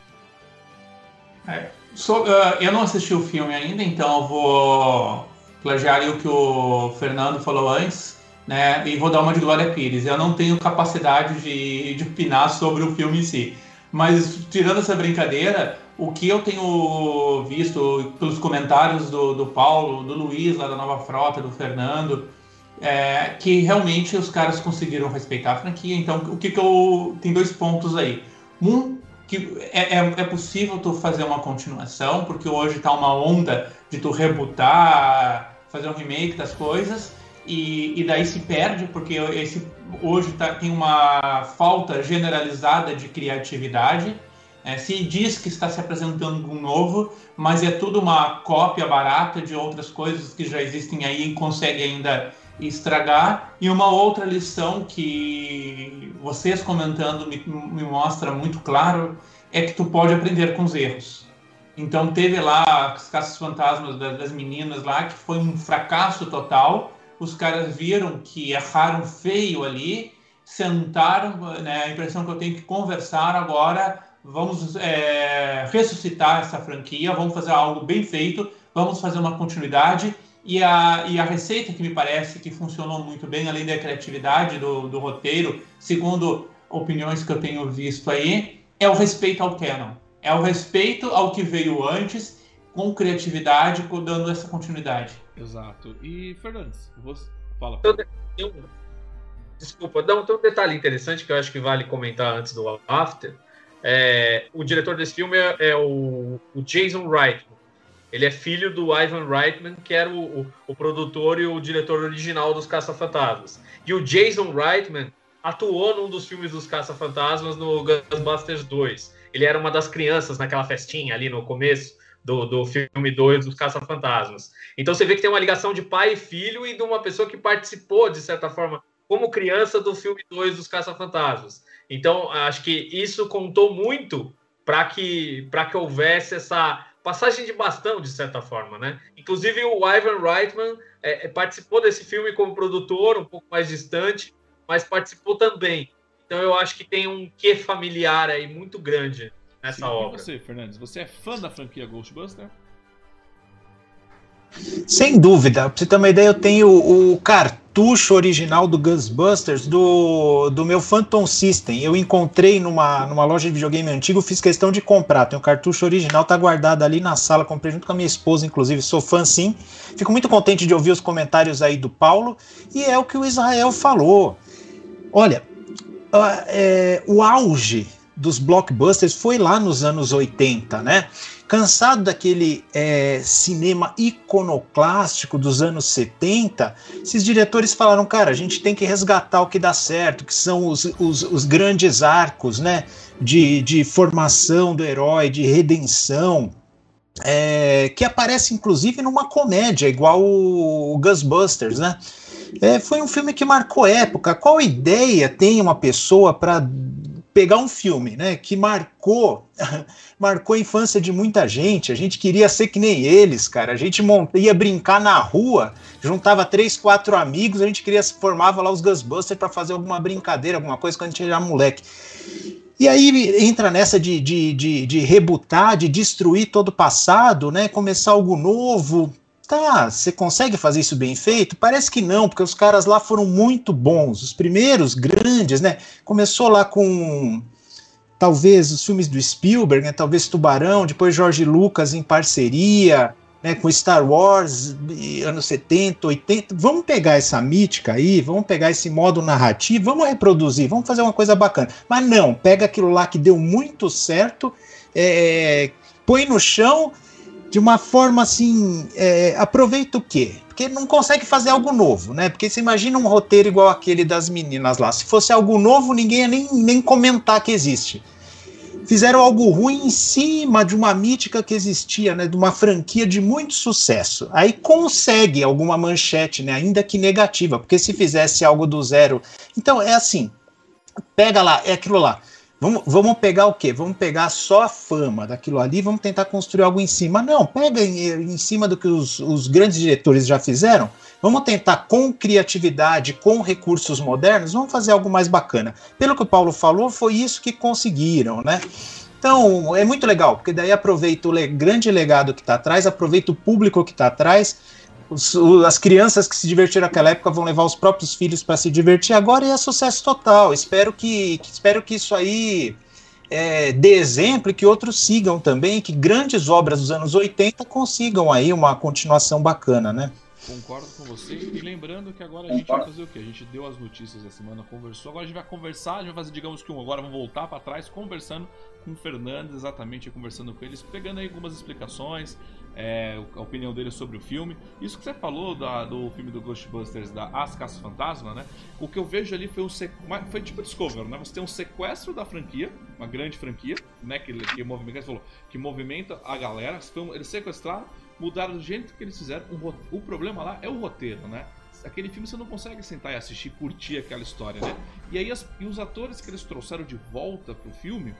É, so, uh, eu não assisti o filme ainda, então eu vou plagiar o que o Fernando falou antes, né? E vou dar uma de Glória Pires. Eu não tenho capacidade de, de opinar sobre o filme em si. Mas, tirando essa brincadeira, o que eu tenho visto pelos comentários do, do Paulo, do Luiz, lá da Nova Frota, do Fernando, é que realmente os caras conseguiram respeitar a franquia. Então, o que, que eu. Tem dois pontos aí. Um, que é, é, é possível tu fazer uma continuação, porque hoje tá uma onda de tu rebutar, fazer um remake das coisas, e, e daí se perde, porque esse, hoje tá, tem uma falta generalizada de criatividade. É, se diz que está se apresentando um novo, mas é tudo uma cópia barata de outras coisas que já existem aí e consegue ainda estragar. E uma outra lição que vocês comentando me, me mostra muito claro é que tu pode aprender com os erros. Então teve lá as caças fantasmas das, das meninas lá que foi um fracasso total. Os caras viram que erraram feio ali, sentaram, né, a impressão que eu tenho que conversar agora vamos é, ressuscitar essa franquia, vamos fazer algo bem feito vamos fazer uma continuidade. E a, e a receita que me parece que funcionou muito bem, além da criatividade do, do roteiro, segundo opiniões que eu tenho visto aí, é o respeito ao canon. É o respeito ao que veio antes, com criatividade, dando essa continuidade. Exato. E, Fernandes, você fala. Desculpa, não, tem um detalhe interessante que eu acho que vale comentar antes do After. É, o diretor desse filme é, é o, o, Jason Reitman. Ele é filho do Ivan Reitman, que era o, o, o produtor e o diretor original dos Caça-Fantasmas. E o Jason Reitman atuou num dos filmes dos Caça-Fantasmas no Ghostbusters 2. Ele era uma das crianças naquela festinha ali no começo do, do filme 2 dos Caça-Fantasmas. Então você vê que tem uma ligação de pai e filho e de uma pessoa que participou, de certa forma, como criança do filme 2 dos Caça-Fantasmas. Então, acho que isso contou muito para que, que houvesse essa passagem de bastão, de certa forma, né? Inclusive, o Ivan Reitman é, é, participou desse filme como produtor, um pouco mais distante, mas participou também. Então, eu acho que tem um quê familiar aí muito grande nessa Sim, obra. E você, Fernandes, você é fã da franquia Ghostbuster? Sem dúvida. Pra você ter uma ideia, eu tenho o cartucho original do Ghostbusters do, do meu Phantom System. Eu encontrei numa, numa loja de videogame antigo, fiz questão de comprar. Tem o cartucho original, tá guardado ali na sala. Comprei junto com a minha esposa, inclusive. Sou fã sim. Fico muito contente de ouvir os comentários aí do Paulo. E é o que o Israel falou. Olha, uh, é, o auge dos blockbusters foi lá nos anos 80, né? Cansado daquele é, cinema iconoclástico dos anos 70, esses diretores falaram, cara, a gente tem que resgatar o que dá certo, que são os, os, os grandes arcos, né? De, de formação do herói, de redenção, é, que aparece inclusive numa comédia, igual o, o Ghostbusters, né? É, foi um filme que marcou época. Qual ideia tem uma pessoa para pegar um filme, né, que marcou, marcou a infância de muita gente. A gente queria ser que nem eles, cara. A gente monta, ia brincar na rua, juntava três, quatro amigos, a gente queria formava lá os Ghostbusters para fazer alguma brincadeira, alguma coisa quando a gente era moleque. E aí entra nessa de, de, de, de rebutar, de destruir todo o passado, né? Começar algo novo. Tá, você consegue fazer isso bem feito? Parece que não, porque os caras lá foram muito bons. Os primeiros grandes, né? Começou lá com talvez os filmes do Spielberg, né? Talvez Tubarão, depois Jorge Lucas em parceria, né? Com Star Wars, anos 70, 80. Vamos pegar essa mítica aí, vamos pegar esse modo narrativo, vamos reproduzir, vamos fazer uma coisa bacana. Mas não, pega aquilo lá que deu muito certo, é, põe no chão de uma forma assim, é, aproveita o quê? Porque não consegue fazer algo novo, né? Porque você imagina um roteiro igual aquele das meninas lá. Se fosse algo novo, ninguém ia nem, nem comentar que existe. Fizeram algo ruim em cima de uma mítica que existia, né? De uma franquia de muito sucesso. Aí consegue alguma manchete, né? Ainda que negativa, porque se fizesse algo do zero. Então é assim: pega lá, é aquilo lá Vamos, vamos pegar o quê? Vamos pegar só a fama daquilo ali, vamos tentar construir algo em cima. Não, pega em, em cima do que os, os grandes diretores já fizeram. Vamos tentar com criatividade, com recursos modernos, vamos fazer algo mais bacana. Pelo que o Paulo falou, foi isso que conseguiram, né? Então, é muito legal, porque daí aproveita o le grande legado que está atrás, aproveita o público que está atrás, os, as crianças que se divertiram naquela época vão levar os próprios filhos para se divertir agora e é sucesso total. Espero que, que espero que isso aí é, dê exemplo e que outros sigam também, que grandes obras dos anos 80 consigam aí uma continuação bacana, né? Concordo com você. E lembrando que agora a gente vai fazer o quê? A gente deu as notícias da semana, conversou. Agora a gente vai conversar, a gente vai fazer, digamos que um. Agora vamos voltar para trás, conversando com o Fernandes, exatamente conversando com eles, pegando aí algumas explicações, é, a opinião dele sobre o filme. Isso que você falou da, do filme do Ghostbusters, da As Caças Fantasma, né? O que eu vejo ali foi um foi tipo Discovery, né? Você tem um sequestro da franquia, uma grande franquia, né? Que, que, movimenta, falou, que movimenta a galera. Eles sequestraram, mudaram do jeito que eles fizeram. O, o problema lá é o roteiro, né? aquele filme você não consegue sentar e assistir, curtir aquela história, né? E aí as, e os atores que eles trouxeram de volta pro filme,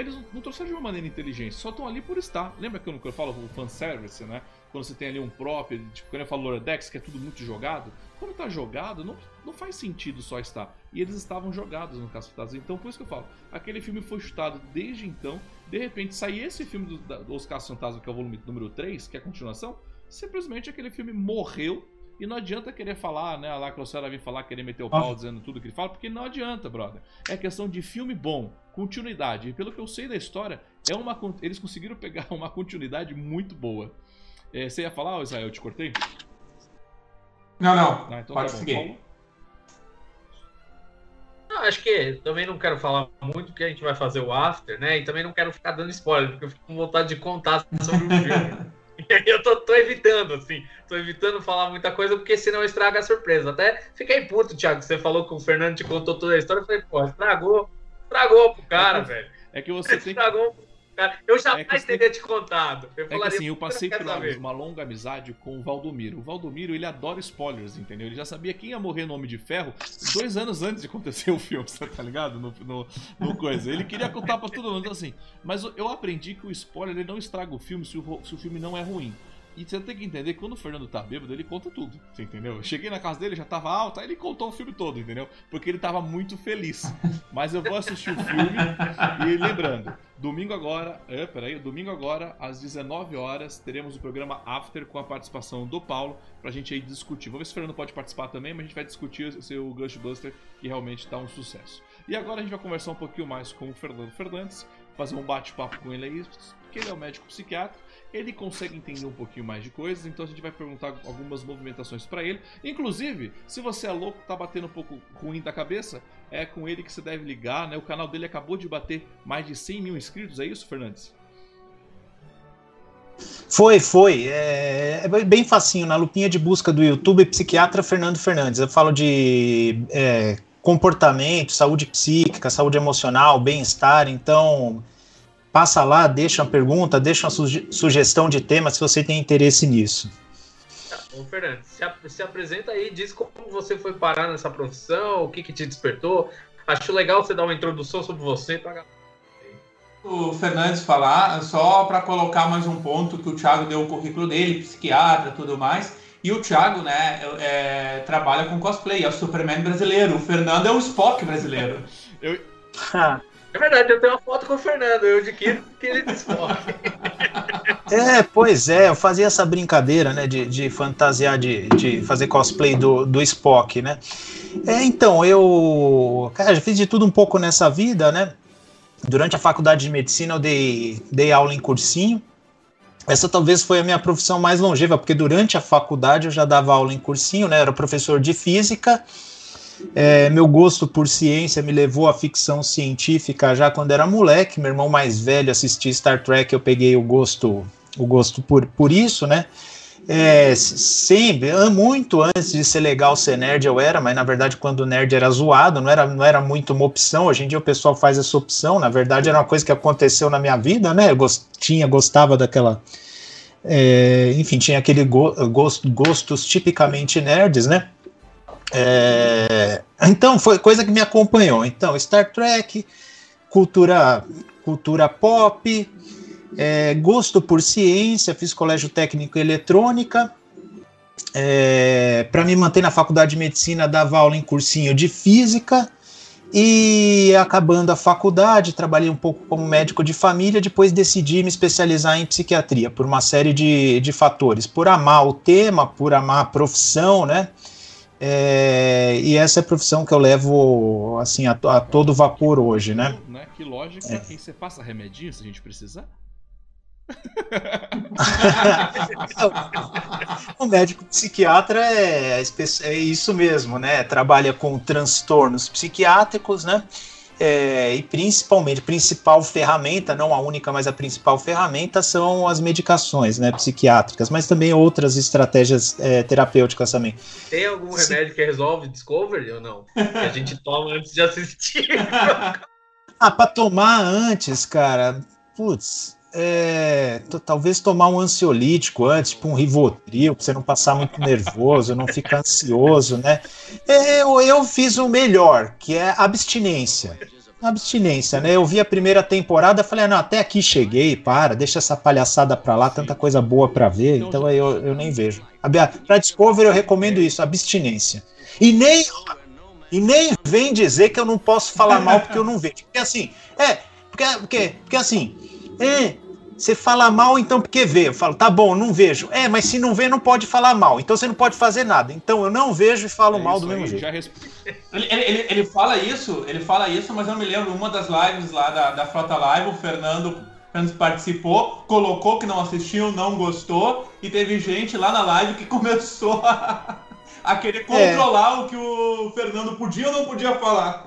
eles não trouxeram de uma maneira inteligente, só estão ali por estar. Lembra que eu falo o fanservice, né? Quando você tem ali um próprio, tipo, quando eu falo Loredex, que é tudo muito jogado, Quando tá jogado, não, não faz sentido só estar. E eles estavam jogados no Caça Fantasmas. Então, por isso que eu falo, aquele filme foi chutado desde então. De repente, sair esse filme do, dos Caça Fantasmas, que é o volume número 3, que é a continuação, simplesmente aquele filme morreu. E não adianta querer falar, né? Lá que o vir falar, querer meter o pau dizendo tudo que ele fala, porque não adianta, brother. É questão de filme bom, continuidade. E pelo que eu sei da história, é uma, eles conseguiram pegar uma continuidade muito boa. É, você ia falar, Israel? Eu te cortei? Não, não. Ah, então Pode tá seguir. Não, acho que também não quero falar muito, porque a gente vai fazer o after, né? E também não quero ficar dando spoiler, porque eu fico com vontade de contar sobre o filme. e aí eu tô, tô, evitando, assim. Tô evitando falar muita coisa, porque senão estraga a surpresa. Até fiquei puto, Thiago, você falou que o Fernando te contou toda a história. Eu falei, pô, estragou. Estragou pro cara, velho. É que você tem Estragou Cara, eu jamais é teria te contado. Eu é que assim, eu passei por uma longa amizade com o Valdomiro. O Valdomiro, ele adora spoilers, entendeu? Ele já sabia quem ia morrer no Homem de Ferro dois anos antes de acontecer o filme, tá ligado? No, no, no coisa. Ele queria contar pra todo mundo, assim. Mas eu aprendi que o spoiler ele não estraga o filme se o, se o filme não é ruim. E você tem que entender que quando o Fernando tá bêbado, ele conta tudo, você entendeu? Eu cheguei na casa dele, já tava alto, aí ele contou o filme todo, entendeu? Porque ele tava muito feliz. Mas eu vou assistir o filme e lembrando, domingo agora, é, peraí, domingo agora, às 19 horas, teremos o programa After com a participação do Paulo, pra gente aí discutir. Vou ver se o Fernando pode participar também, mas a gente vai discutir o seu Ghostbuster, que realmente tá um sucesso. E agora a gente vai conversar um pouquinho mais com o Fernando Fernandes, fazer um bate-papo com ele aí, porque ele é um médico psiquiatra ele consegue entender um pouquinho mais de coisas, então a gente vai perguntar algumas movimentações para ele. Inclusive, se você é louco, tá batendo um pouco ruim da cabeça, é com ele que você deve ligar, né? O canal dele acabou de bater mais de 100 mil inscritos, é isso, Fernandes? Foi, foi. É, é, bem facinho. Na lupinha de busca do YouTube, psiquiatra Fernando Fernandes. Eu falo de é, comportamento, saúde psíquica, saúde emocional, bem-estar. Então, passa lá, deixa uma pergunta, deixa uma suge sugestão de tema se você tem interesse nisso. Ô, Fernando, se, se, apresenta aí, diz como você foi parar nessa profissão, o que, que te despertou. Acho legal você dar uma introdução sobre você para o Fernandes falar, só para colocar mais um ponto que o Thiago deu o currículo dele, psiquiatra, tudo mais. E o Thiago, né, é, trabalha com cosplay, é o Superman brasileiro. O Fernando é o Spock brasileiro. eu... É verdade, eu tenho uma foto com o Fernando, eu de que ele descobre. É, pois é, eu fazia essa brincadeira, né, de, de fantasiar, de, de fazer cosplay do, do Spock, né. É, então, eu, cara, já fiz de tudo um pouco nessa vida, né. Durante a faculdade de medicina eu dei, dei aula em cursinho. Essa talvez foi a minha profissão mais longeva, porque durante a faculdade eu já dava aula em cursinho, né, era professor de física, é, meu gosto por ciência me levou à ficção científica já quando era moleque. Meu irmão mais velho assistia Star Trek, eu peguei o gosto, o gosto por, por isso, né? É, sempre, muito antes de ser legal ser nerd eu era, mas na verdade quando nerd era zoado, não era, não era muito uma opção. Hoje em dia o pessoal faz essa opção, na verdade era uma coisa que aconteceu na minha vida, né? Eu gost, tinha, gostava daquela. É, enfim, tinha aquele go, gosto, gostos tipicamente nerds, né? É, então, foi coisa que me acompanhou. Então, Star Trek, cultura, cultura pop, é, gosto por ciência, fiz colégio técnico em eletrônica. É, Para me manter na faculdade de medicina, dava aula em cursinho de física. E acabando a faculdade, trabalhei um pouco como médico de família, depois decidi me especializar em psiquiatria, por uma série de, de fatores. Por amar o tema, por amar a profissão, né? É, e essa é a profissão que eu levo assim a, a todo vapor hoje, né? né? Que lógica, é. você passa remedinho se a gente precisar? o médico psiquiatra é, é, isso mesmo, né? Trabalha com transtornos psiquiátricos, né? É, e principalmente, principal ferramenta, não a única, mas a principal ferramenta são as medicações né, psiquiátricas, mas também outras estratégias é, terapêuticas também. Tem algum remédio que resolve Discovery ou não? Que a gente toma antes de assistir? ah, para tomar antes, cara, putz, é, talvez tomar um ansiolítico antes, tipo um Rivotril, para você não passar muito nervoso, não ficar ansioso, né? Eu, eu fiz o melhor, que é abstinência. abstinência, né? Eu vi a primeira temporada, falei, ah, não, até aqui cheguei, para, deixa essa palhaçada pra lá, tanta coisa boa pra ver, Então, aí eu, eu nem vejo. Pra Discovery eu recomendo isso, abstinência. E nem, e nem vem dizer que eu não posso falar mal porque eu não vejo. Porque assim, é, porque, porque, porque assim, é, você fala mal, então porque vê? Eu falo, tá bom, não vejo. É, mas se não vê, não pode falar mal. Então você não pode fazer nada. Então eu não vejo e falo É mal do mesmo aí, jeito. Resp... Ele, ele, ele, fala isso, ele fala isso, mas eu me lembro uma das lives lá da, da Frota Live, o Fernando, Fernando participou, colocou que não assistiu, não gostou, e teve gente lá na live que começou a, a querer controlar o que o Fernando podia ou não podia falar.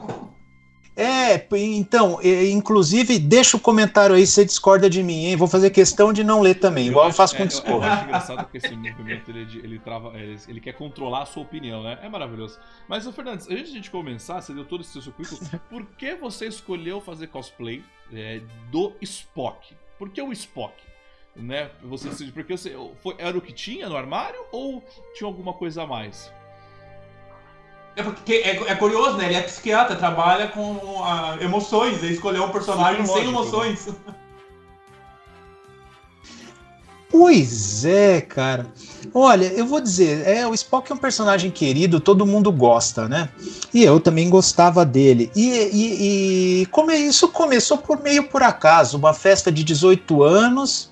É, então, é, inclusive, deixa o comentário aí se você discorda de mim, hein? Vou fazer questão de não ler também, igual eu acho- faço é, com o eu, eu Discord. acho engraçado que esse movimento ele, é ele trava, ele, ele quer controlar a sua opinião, né? É maravilhoso. Mas, Fernandes, antes de a gente começar, você deu todo esse seu currículo, por que você escolheu fazer cosplay é, do Spock? Por que o Spock? Né? Você, porque você, foi, era o que tinha no armário ou tinha alguma coisa a mais? É, porque é, é curioso, né? Ele é psiquiatra, trabalha com ah, emoções, ele escolheu um personagem sem né? emoções. Pois é, cara. Olha, eu vou dizer, é, o Spock é um personagem querido, todo mundo gosta, né? E eu também gostava dele. E, e, e como é- isso começou por meio por acaso, uma festa de 18 anos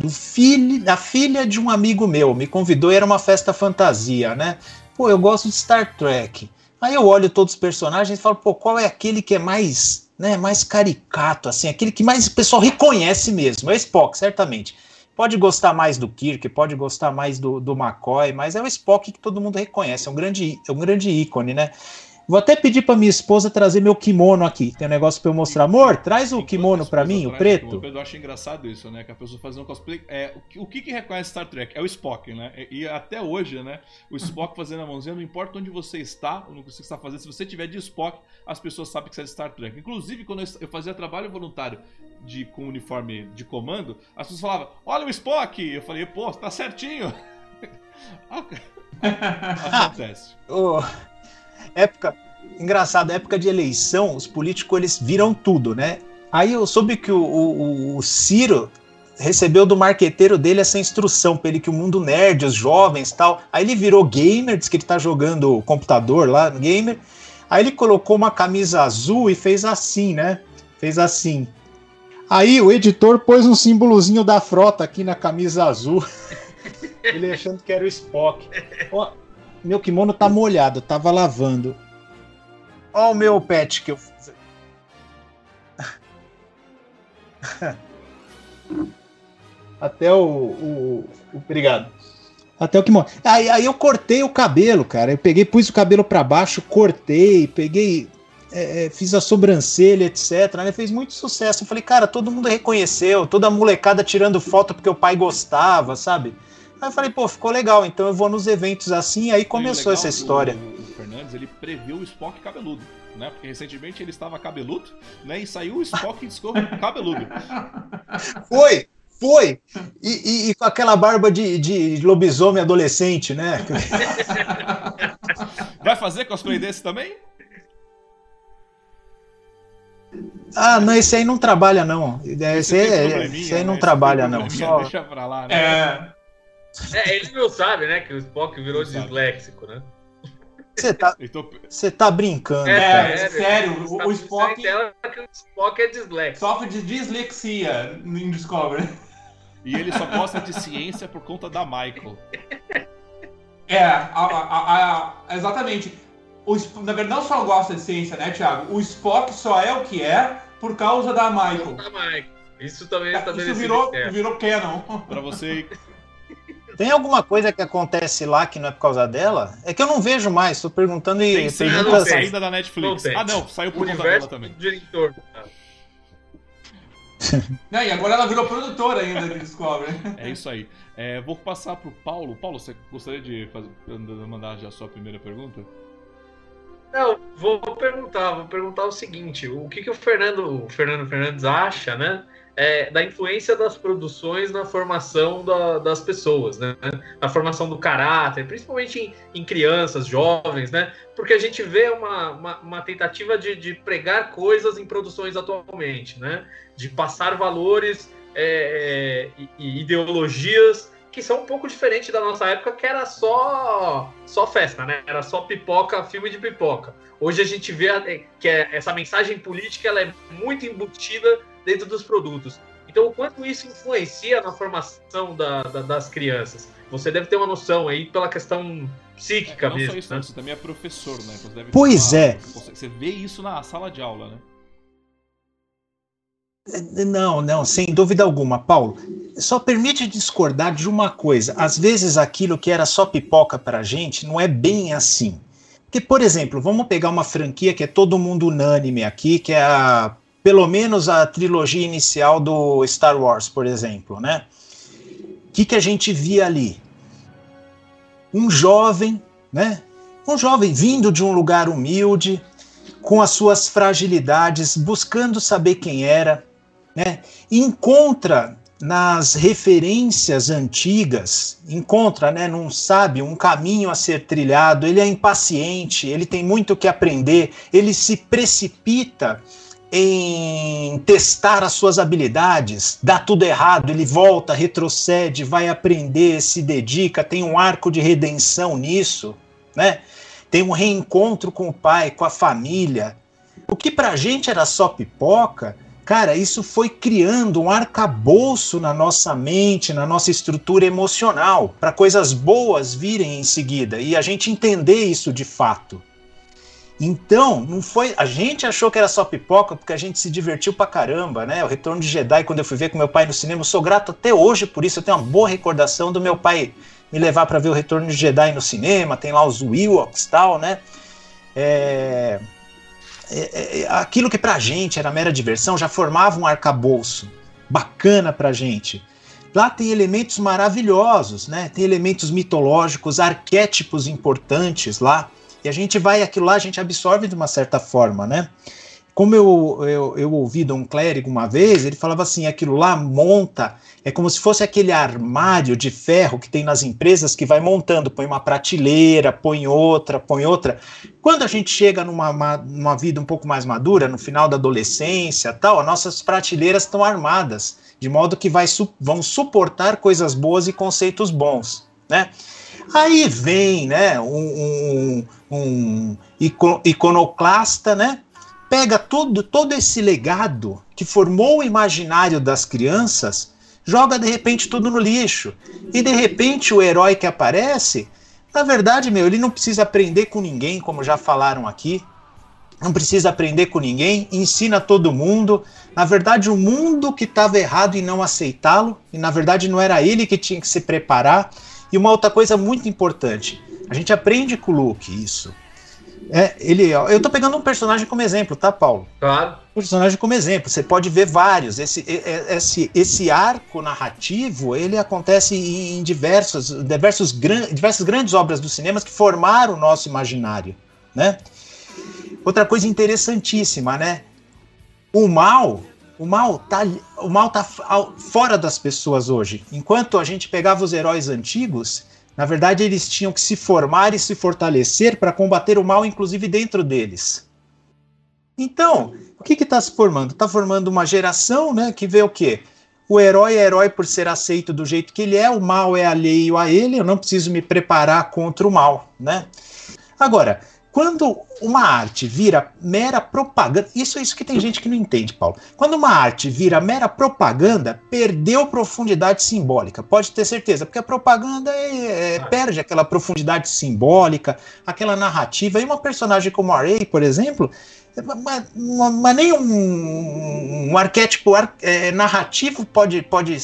do filho, da filha de um amigo meu, me convidou, e era uma festa fantasia, né? Pô, eu gosto de Star Trek. Aí eu olho todos os personagens e falo, pô, qual é aquele que é mais, né, mais caricato, assim, aquele que mais o pessoal reconhece mesmo? É o Spock, certamente. Pode gostar mais do Kirk, pode gostar mais do, do McCoy, mas é o Spock que todo mundo reconhece, é um grande, é um grande ícone, né? Vou até pedir para minha esposa trazer meu kimono aqui. Tem um negócio para eu mostrar. Amor, traz o kimono para mim, o preto. Eu acho engraçado isso, né? Que a pessoa fazendo cosplay. É, o, que, o que reconhece Star Trek? É o Spock, né? E, e até hoje, né? O Spock fazendo a mãozinha, não importa onde você está, o que você está fazendo, se você tiver de Spock, as pessoas sabem que você é de Star Trek. Inclusive, quando eu, fazia trabalho voluntário de, com uniforme de comando, as pessoas falavam: Olha o Spock! Eu falei: Pô, tá certinho! Acontece. Ô, época engraçado, época de eleição, os políticos eles viram tudo, né? Aí eu soube que o, o, o Ciro recebeu do marqueteiro dele essa instrução para ele que o mundo nerd, os jovens, tal. Aí ele virou gamer, diz que ele tá jogando computador lá, gamer. Aí ele colocou uma camisa azul e fez assim, né? Fez assim. Aí o editor pôs um símbolozinho da frota aqui na camisa azul. ele achando que era o Spock. Meu kimono tá molhado, tava lavando. Ó o meu pet que eu fiz. Até o, o, o- Obrigado. Até o kimono. Aí, aí eu cortei o cabelo, cara. Eu peguei, pus o cabelo pra baixo, cortei, peguei. é, é, fiz a sobrancelha, etc. Né? Fez muito sucesso. Eu falei, cara, todo mundo reconheceu, toda molecada tirando foto porque o pai gostava, sabe? Aí eu falei, pô, ficou legal, então eu vou nos eventos assim, aí começou essa é história. O, o Fernandes ele previu o Spock cabeludo, né? Porque recentemente ele estava cabeludo, né? E saiu o Spock Discovery cabeludo. Foi, foi. E, e- e com aquela barba de, de lobisomem adolescente, né? Vai fazer cosplay desse também? Ah, não, esse aí não trabalha, não. Esse, tem aí- probleminha, esse aí né? não Esse trabalha, não. Só... Deixa pra lá, né? É, É, ele não sabe, né, que o Spock virou Não sabe. disléxico, né? Você tá, você tá brincando, É, cara. é sério, o- o Spock- Ela que o Spock é disléxico. sofre de dislexia em Discovery. e ele só gosta de ciência por conta da Michael. É, a- a- a- exatamente. O, na verdade, não só gosta de ciência, né, Thiago? O Spock só é o que é por causa da Michael. Da Michael. Isso também Isso estabelecido virou, em terra. virou canon. Pra você. Tem alguma coisa que acontece lá que não é por causa dela? É que eu não vejo mais, tô perguntando e Tem sim, não ainda da Netflix. Não ah, não, saiu O por conta dela universo também. do diretor. Né, e agora ela virou produtora ainda de Discovery. É isso aí. É, vou passar pro Paulo. Paulo, você gostaria de fazer, mandar já a sua primeira pergunta? Não, vou perguntar, vou perguntar o seguinte: o que, que o Fernando, o Fernando Fernandes acha, né? É, da influência das produções na formação da, das pessoas, né? Na formação do caráter, principalmente em, em crianças, jovens, né? Porque a gente vê uma, uma, uma tentativa de, de, pregar coisas em produções atualmente, né? De passar valores é, é, e ideologias que são um pouco diferentes da nossa época, que era só só festa, né? Era só pipoca, filme de pipoca. Hoje a gente vê é, que é, essa mensagem política ela é muito embutida dentro dos produtos. Então, o quanto isso influencia na formação da, da, das crianças? Você deve ter uma noção aí pela questão psíquica é, não mesmo. Só isso, né? Você também é professor, né? pois uma, é. Você vê isso na sala de aula, né? Não, não, sem dúvida alguma, Paulo. Só permite discordar de uma coisa. Às vezes aquilo que era só pipoca para a gente não é bem assim. Porque, por exemplo, vamos pegar uma franquia que é todo mundo unânime aqui, que é a, pelo menos a trilogia inicial do Star Wars, por exemplo, né? O que, que a gente via ali? Um jovem, né? Um jovem vindo de um lugar humilde, com as suas fragilidades, buscando saber quem era, né? Encontra nas referências antigas, encontra, né, não sabe, um caminho a ser trilhado, ele é impaciente, ele tem muito o que aprender, ele se precipita em testar as suas habilidades, dá tudo errado, ele volta, retrocede, vai aprender, se dedica, tem um arco de redenção nisso, né? Tem um reencontro com o pai, com a família. O que pra gente era só pipoca, Cara, isso foi criando um arcabouço na nossa mente, na nossa estrutura emocional, para coisas boas virem em seguida e a gente entender isso de fato. Então, não foi. A gente achou que era só pipoca porque a gente se divertiu pra caramba, né? O Retorno de Jedi, quando eu fui ver com meu pai no cinema, eu sou grato até hoje por isso. Eu tenho uma boa recordação do meu pai me levar para ver o Retorno de Jedi no cinema. Tem lá os Ewoks e tal, né? É é, é, é, aquilo que pra gente era mera diversão já formava um arcabouço bacana pra gente. Lá tem elementos maravilhosos, né? Tem elementos mitológicos, arquétipos importantes lá. A gente vai aquilo lá, a gente absorve de uma certa forma, né? Como eu, eu, eu ouvi de um clérigo uma vez, ele falava assim: aquilo lá monta, é como se fosse aquele armário de ferro que tem nas empresas que vai montando, põe uma prateleira, põe outra, põe outra. Quando a gente chega numa, uma, numa vida um pouco mais madura, no final da adolescência tal, as nossas prateleiras estão armadas, de modo que vai, vão suportar coisas boas e conceitos bons, né? Aí vem, né, um, um, um iconoclasta, né, pega todo, todo esse legado que formou o imaginário das crianças, joga de repente tudo no lixo. E de repente o herói que aparece, na verdade, meu, ele não precisa aprender com ninguém, como já falaram aqui. Não precisa aprender com ninguém, ensina todo mundo. Na verdade, o mundo que estava errado em não aceitá-lo, e na verdade não era ele que tinha que se preparar. E uma outra coisa muito importante, a gente aprende com o Luke isso. É, ele, eu tô pegando um personagem como exemplo, tá, Paulo? Claro. Um personagem como exemplo. Você pode ver vários. Esse, esse, esse arco narrativo, ele acontece em diversos, diversos, diversas grandes obras do cinema que formaram o nosso imaginário, né? Outra coisa interessantíssima, né? O mal, o mal tá, o mal tá fora das pessoas hoje. Enquanto a gente pegava os heróis antigos, na verdade, eles tinham que se formar e se fortalecer para combater o mal, inclusive dentro deles. Então, o que está se formando? Está formando uma geração né, que vê o quê? O herói é herói por ser aceito do jeito que ele é, o mal é alheio a ele, eu não preciso me preparar contra o mal. Né? Agora, quando uma arte vira mera propaganda, isso é isso que tem gente que não entende, Paulo. Quando uma arte vira mera propaganda, perdeu profundidade simbólica, pode ter certeza, porque a propaganda é, é, perde aquela profundidade simbólica, aquela narrativa. E uma personagem como a Ray, por exemplo, mas, mas nem um, um arquétipo é, narrativo pode, pode.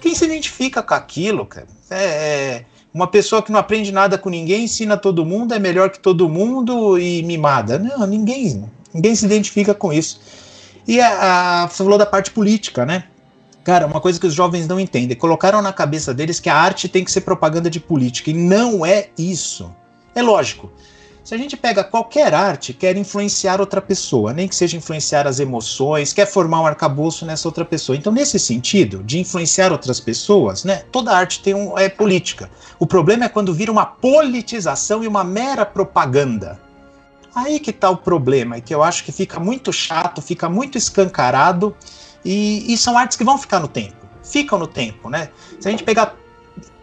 Quem se identifica com aquilo, cara? É, é uma pessoa que não aprende nada com ninguém, ensina todo mundo, é melhor que todo mundo e mimada. Não, ninguém, ninguém se identifica com isso. E a, a, você falou da parte política, né? Cara, uma coisa que os jovens não entendem. Colocaram na cabeça deles que a arte tem que ser propaganda de política. E não é isso. É lógico. Se a gente pega qualquer arte, quer influenciar outra pessoa, nem que seja influenciar as emoções, quer formar um arcabouço nessa outra pessoa. Então, nesse sentido, de influenciar outras pessoas, né, toda arte tem um, é política. O problema é quando vira uma politização e uma mera propaganda. Aí que está o problema, e que eu acho que fica muito chato, fica muito escancarado, e, e são artes que vão ficar no tempo. Ficam no tempo, né? Se a gente pegar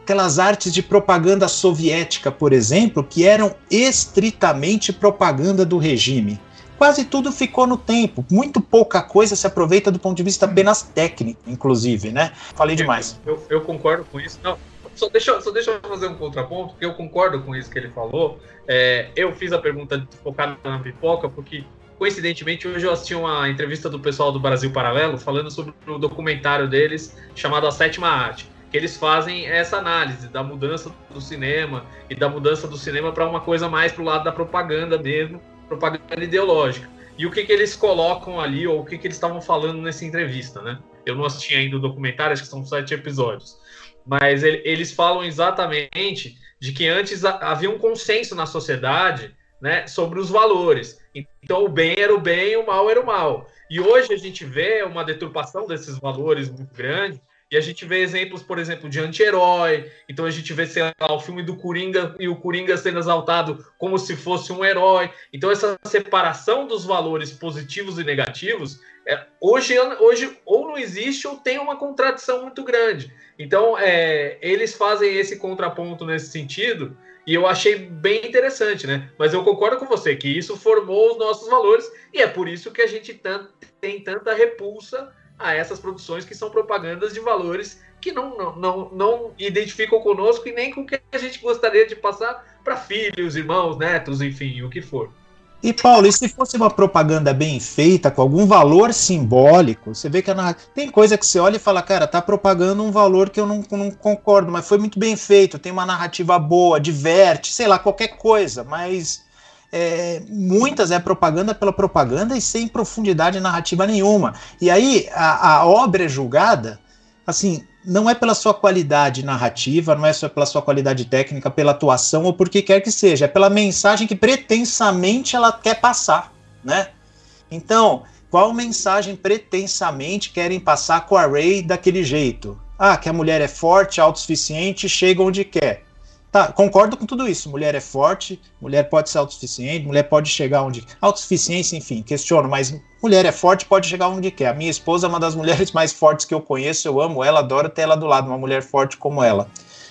aquelas artes de propaganda soviética, por exemplo, que eram estritamente propaganda do regime. Quase tudo ficou no tempo, muito pouca coisa se aproveita do ponto de vista apenas técnico, inclusive, né? Falei demais. Eu, eu concordo com isso. Não, só deixa, só deixa eu fazer um contraponto, porque eu concordo com isso que ele falou. É, eu fiz a pergunta focada na pipoca, porque coincidentemente hoje eu assisti uma entrevista do pessoal do Brasil Paralelo falando sobre o documentário deles chamado A Sétima Arte que eles fazem essa análise da mudança do cinema e da mudança do cinema para uma coisa mais para o lado da propaganda mesmo, propaganda ideológica. E o que, que eles colocam ali, ou o que, que eles estavam falando nessa entrevista, né? Eu não assisti ainda o documentário, acho que são sete episódios. Mas ele, eles falam exatamente de que antes havia um consenso na sociedade né, sobre os valores. Então, o bem era o bem o mal era o mal. E hoje a gente vê uma deturpação desses valores muito grande, e a gente vê exemplos, por exemplo, de anti-herói. Então a gente vê, sei lá, o filme do Coringa e o Coringa sendo exaltado como se fosse um herói. Então essa separação dos valores positivos e negativos, é, hoje, hoje ou não existe ou tem uma contradição muito grande. Então é, eles fazem esse contraponto nesse sentido e eu achei bem interessante, né? Mas eu concordo com você que isso formou os nossos valores e é por isso que a gente tem tanta repulsa a essas produções que são propagandas de valores que não, não, não, não identificam conosco e nem com o que a gente gostaria de passar para filhos, irmãos, netos, enfim, o que for. E Paulo, e se fosse uma propaganda bem feita, com algum valor simbólico, você vê que a tem coisa que você olha e fala, cara, tá propagando um valor que eu não, não concordo, mas foi muito bem feito, tem uma narrativa boa, diverte, sei lá, qualquer coisa, mas é, muitas é propaganda pela propaganda e sem profundidade narrativa nenhuma. E aí a, a, obra é julgada, assim, não é pela sua qualidade narrativa, não é só pela sua qualidade técnica, pela atuação ou por que quer que seja, é pela mensagem que pretensamente ela quer passar, né? Então, qual mensagem pretensamente querem passar com a Ray daquele jeito? Ah, que a mulher é forte, autossuficiente, chega onde quer. Tá, concordo com tudo isso. Mulher é forte, mulher pode ser autossuficiente, mulher pode chegar onde. Autossuficiência, enfim, questiono, mas mulher é forte, pode chegar onde quer. A minha esposa é uma das mulheres mais fortes que eu conheço, eu amo ela, adoro ter ela do lado, uma mulher forte como ela.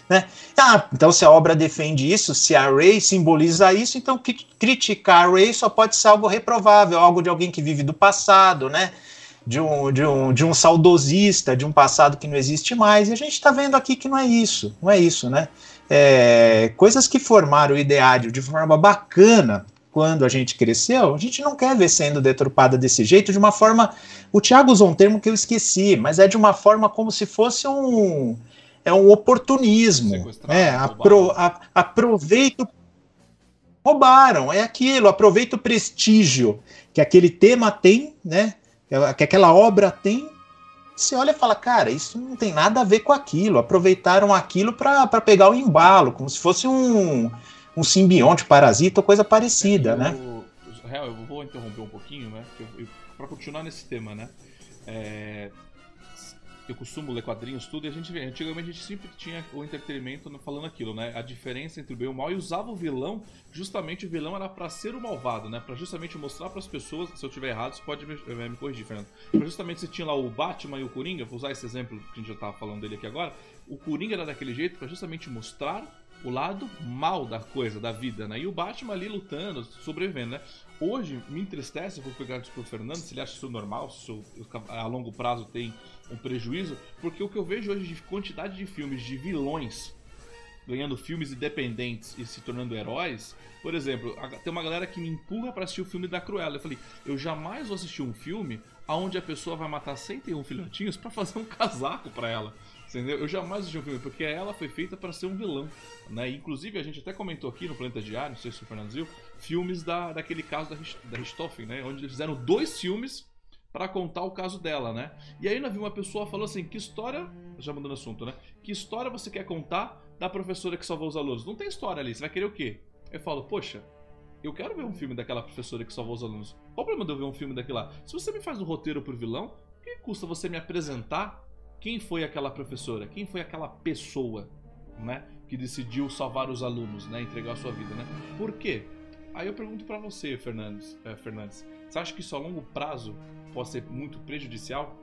Né? Ah, então se a obra defende isso, se a Ray simboliza isso, então criticar a Ray só pode ser algo reprovável, algo de alguém que vive do passado, né? De um, de, um, de um saudosista, de um passado que não existe mais, e a gente está vendo aqui que não é isso, não é isso, né? É, coisas que formaram o ideário de forma bacana quando a gente cresceu, a gente não quer ver sendo deturpada desse jeito, de uma forma. O Tiago usou um termo que eu esqueci, mas é de uma forma como se fosse um. É um oportunismo. É, apro, a, aproveito. Roubaram, é aquilo, aproveita o prestígio que aquele tema tem, né? Que aquela obra tem você olha e fala, cara, isso não tem nada a ver com aquilo. Aproveitaram aquilo para pegar o embalo, como se fosse um, um simbionte, parasita ou coisa parecida, eu, né? Eu vou interromper um pouquinho, né? Para continuar nesse tema, né? É, eu costumo ler quadrinhos, tudo, e a gente vê. Antigamente a gente sempre tinha o entretenimento falando aquilo, né? A diferença entre o bem e o mal, e usava o vilão, justamente o vilão era para ser o malvado, né? Para justamente mostrar para as pessoas, se eu tiver errado, você pode me, eh, me corrigir, Fernando. Pra justamente você tinha lá o Batman e o Coringa, vou usar esse exemplo que a gente já tava falando dele aqui agora. O Coringa era daquele jeito para justamente mostrar o lado mal da coisa, da vida, né? E o Batman ali lutando, sobrevivendo, né? Hoje me entristece, vou pegar isso pro Fernando, se ele acha isso normal, se a longo prazo tem um prejuízo, porque o que eu vejo hoje de quantidade de filmes de vilões ganhando filmes independentes e se tornando heróis, por exemplo, tem uma galera que me empurra para assistir o filme da Cruella. Eu falei, eu jamais vou assistir um filme onde a pessoa vai matar 101 filhotinhos para fazer um casaco para ela. Entendeu? Eu jamais assisti um filme, porque ela foi feita para ser um vilão. Né? Inclusive, a gente até comentou aqui no Planeta Diário, não sei se o Fernando viu, filmes da, daquele caso da, da Richthofen, né? Onde eles fizeram dois filmes para contar o caso dela, né? E aí nós vi uma pessoa falou assim, que história, já mudando assunto, né? Que história você quer contar da professora que salvou os alunos? Não tem história ali, você vai querer o quê? Eu falo, poxa, Eu quero ver um filme daquela professora que salvou os alunos. Qual o problema de eu ver um filme daquele lá? Se você me faz um roteiro por vilão, o que custa você me apresentar quem foi aquela professora? Quem foi aquela pessoa, né? Que decidiu salvar os alunos, né? Entregar a sua vida, né? Por quê? Aí eu pergunto para você, Fernandes, é, Fernandes. Você acha que isso a longo prazo pode ser muito prejudicial?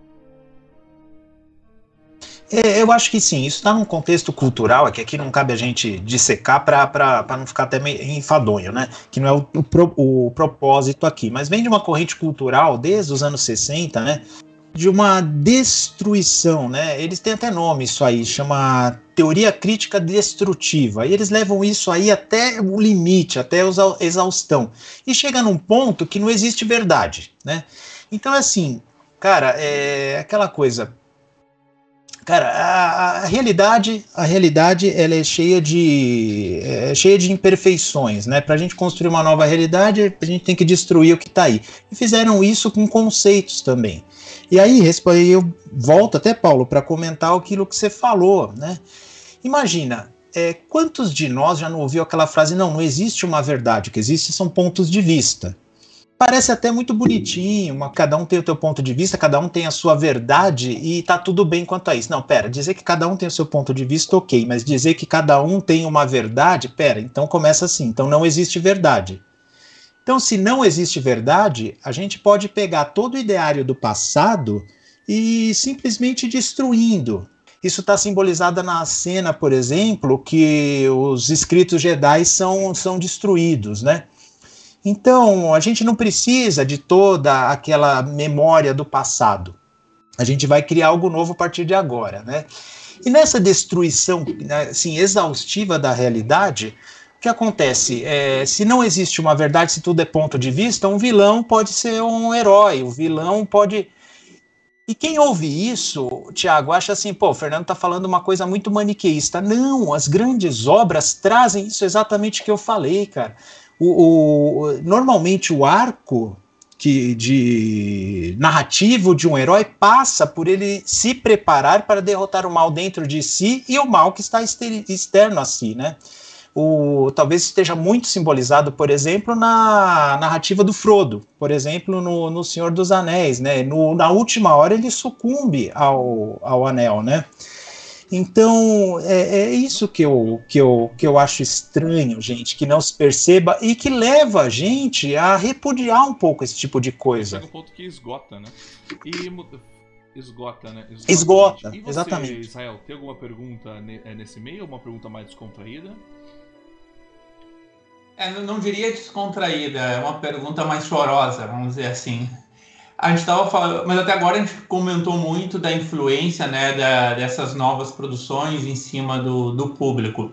É, eu acho que sim, isso está num contexto cultural, é que aqui não cabe a gente dissecar para não ficar até meio enfadonho, né? Que não é o, o, o, propósito aqui, mas vem de uma corrente cultural desde os anos 60, né? De uma destruição, né? Eles têm até nome isso aí, chama teoria crítica destrutiva. E eles levam isso aí até o limite, até a exaustão. E chega num ponto que não existe verdade, né? Então, assim, cara, é aquela coisa Cara, a, a, realidade, a realidade, ela é cheia de, é cheia de imperfeições, né? Para a gente construir uma nova realidade, a gente tem que destruir o que está aí. E fizeram isso com conceitos também. E aí, eu volto até Paulo para comentar aquilo que você falou, né? Imagina, é, quantos de nós já não ouviu aquela frase? Não, não existe uma verdade, o que existe são pontos de vista parece até muito bonitinho, uma, cada um tem o seu ponto de vista, cada um tem a sua verdade e tá tudo bem quanto a isso. Não, pera, dizer que cada um tem o seu ponto de vista, ok, mas dizer que cada um tem uma verdade, pera, então começa assim, então não existe verdade. Então, se não existe verdade, a gente pode pegar todo o ideário do passado e simplesmente destruindo. Isso está simbolizado na cena, por exemplo, que os escritos Jedi são, são destruídos, né? Então, a gente não precisa de toda aquela memória do passado. A gente vai criar algo novo a partir de agora, né? E nessa destruição né, assim, exaustiva da realidade, o que acontece? É, se não existe uma verdade, se tudo é ponto de vista, um vilão pode ser um herói, o vilão pode. E quem ouve isso, Tiago, acha assim, pô, o Fernando está falando uma coisa muito maniqueísta. Não, as grandes obras trazem isso exatamente que eu falei, cara o, o, normalmente o arco que, de narrativo de um herói passa por ele se preparar para derrotar o mal dentro de si e o mal que está externo a si, né? O, talvez esteja muito simbolizado, por exemplo, na narrativa do Frodo, por exemplo, no, no Senhor dos Anéis, né? No, na última hora ele sucumbe ao, ao anel, né? Então, é, é, isso que eu, que, eu, que eu acho estranho, gente, que não se perceba e que leva a gente a repudiar um pouco esse tipo de coisa. Chega um ponto que esgota, né? E esgota, né? Esgota, esgota você, exatamente. Israel, tem alguma pergunta é, nesse meio? Uma pergunta mais descontraída? É, não diria descontraída, é uma pergunta mais chorosa, vamos dizer assim. A gente estava falando, mas até agora a gente comentou muito da influência né, da, dessas novas produções em cima do, do público.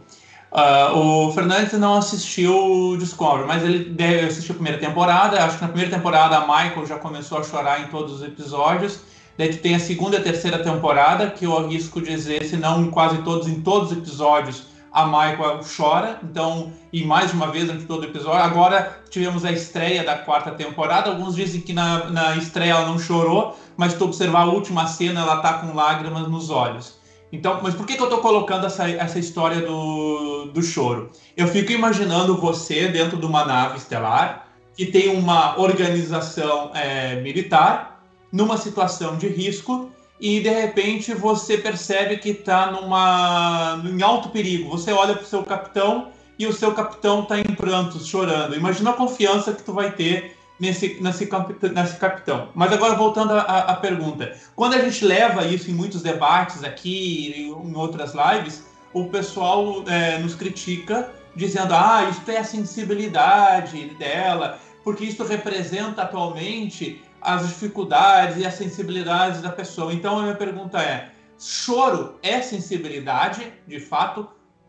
Uh, o Fernandes não assistiu o Discovery, mas ele deve assistir a primeira temporada. Acho que na primeira temporada a Michael já começou a chorar em todos os episódios. Daí tem a segunda e a terceira temporada, que eu arrisco dizer, se não quase todos, em todos os episódios, a Michael chora, então, e mais uma vez durante todo o episódio. Agora tivemos a estreia da quarta temporada. Alguns dizem que na, na estreia ela não chorou, mas tu observar a última cena, ela tá com lágrimas nos olhos. Então, mas por que, que eu tô colocando essa, essa história do, do choro? Eu fico imaginando você dentro de uma nave estelar que tem uma organização é, militar numa situação de risco e de repente você percebe que está numa em alto perigo. Você olha para o seu capitão e o seu capitão está em prantos, chorando. Imagina a confiança que tu vai ter nesse, nesse, nesse capitão. Mas agora voltando à, pergunta, quando a gente leva isso em muitos debates aqui e em outras lives, o pessoal é, nos critica dizendo ah isso é a sensibilidade dela, porque isso representa atualmente as dificuldades e as sensibilidades da pessoa. Então a minha pergunta é: choro é sensibilidade, de fato?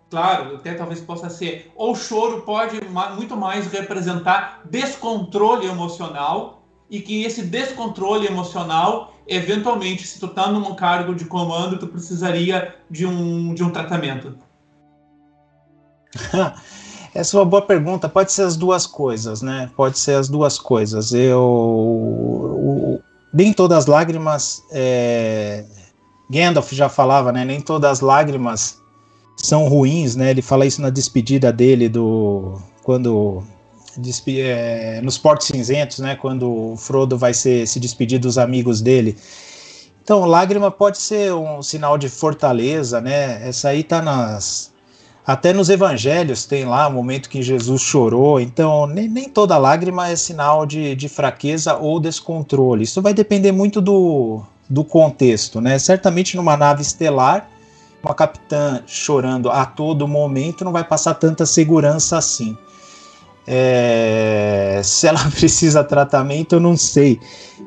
Claro, até talvez possa ser. Ou choro pode muito mais representar descontrole emocional e que esse descontrole emocional, eventualmente, se tu tá num cargo de comando, tu precisaria de um, de um tratamento. Essa é uma boa pergunta. Pode ser as duas coisas, né? Pode ser as duas coisas. Eu. O, nem todas as lágrimas. É... Gandalf já falava, né? Nem todas as lágrimas são ruins, né? Ele fala isso na despedida dele do. Quando é, nos Portos Cinzentos, né? Quando o Frodo vai ser, se despedir dos amigos dele. Então, lágrima pode ser um sinal de fortaleza, né? Essa aí tá nas. Até nos evangelhos tem lá o momento que Jesus chorou. Então, nem, nem toda lágrima é sinal de, de fraqueza ou descontrole. Isso vai depender muito do, do contexto, né? Certamente numa nave estelar, uma capitã chorando a todo momento não vai passar tanta segurança assim. É, se ela precisa tratamento, eu não sei.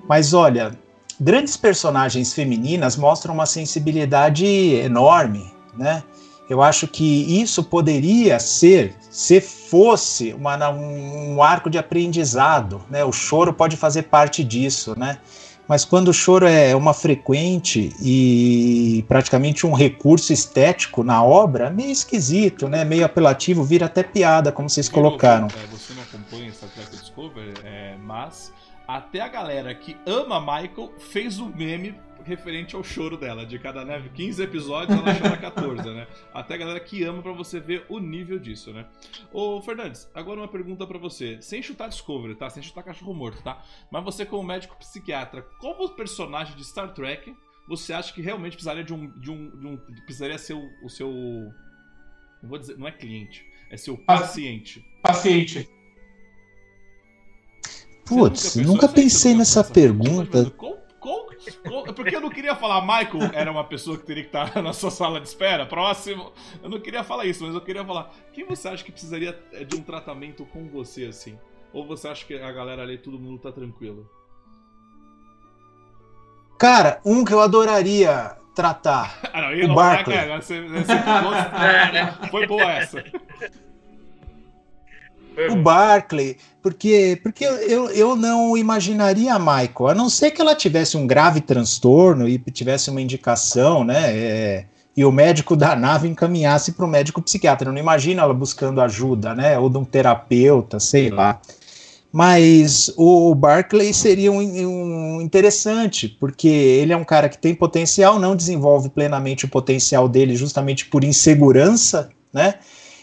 Mas olha, grandes personagens femininas mostram uma sensibilidade enorme, né? Eu acho que isso poderia ser, se fosse uma, um, um arco de aprendizado, né? O choro pode fazer parte disso, né? Mas quando o choro é uma frequente e praticamente um recurso estético na obra, meio esquisito, né? Meio apelativo, vira até piada, como vocês colocaram. É, você não acompanha Star Trek Discovery, é, mas até a galera que ama Michael fez o um meme referente ao choro dela. De cada né, 15 episódios, ela chora 14, né? Até a galera que ama para você ver o nível disso, né? Ô, Fernandes, agora uma pergunta para você. Sem chutar Discovery, tá? Sem chutar cachorro morto, tá? Mas você, como médico psiquiatra, qual o personagem de Star Trek você acha que realmente precisaria de um. De um, de um precisaria ser o, o seu. Não vou dizer. Não é cliente. É seu paciente. Paciente. Putz, nunca, nunca pensei nessa pergunta. Qual, qual, qual, porque eu não queria falar, Michael era uma pessoa que teria que estar na sua sala de espera, próximo. Eu não queria falar isso, mas eu queria falar. Quem você acha que precisaria é, de um tratamento com você assim? Ou você acha que a galera ali, todo mundo tá tranquilo? Cara, um que eu adoraria tratar. ah, não, o não, Barkley. É, você, você, você, foi boa essa o Barclay, porque, porque eu, eu não imaginaria a Michael, a não ser que ela tivesse um grave transtorno e tivesse uma indicação, né? É, e o médico da nave encaminhasse para o médico psiquiatra. Eu não imagino ela buscando ajuda, né? Ou de um terapeuta, sei lá. Mas o Barclay seria um, um, interessante, porque ele é um cara que tem potencial, não desenvolve plenamente o potencial dele justamente por insegurança, né?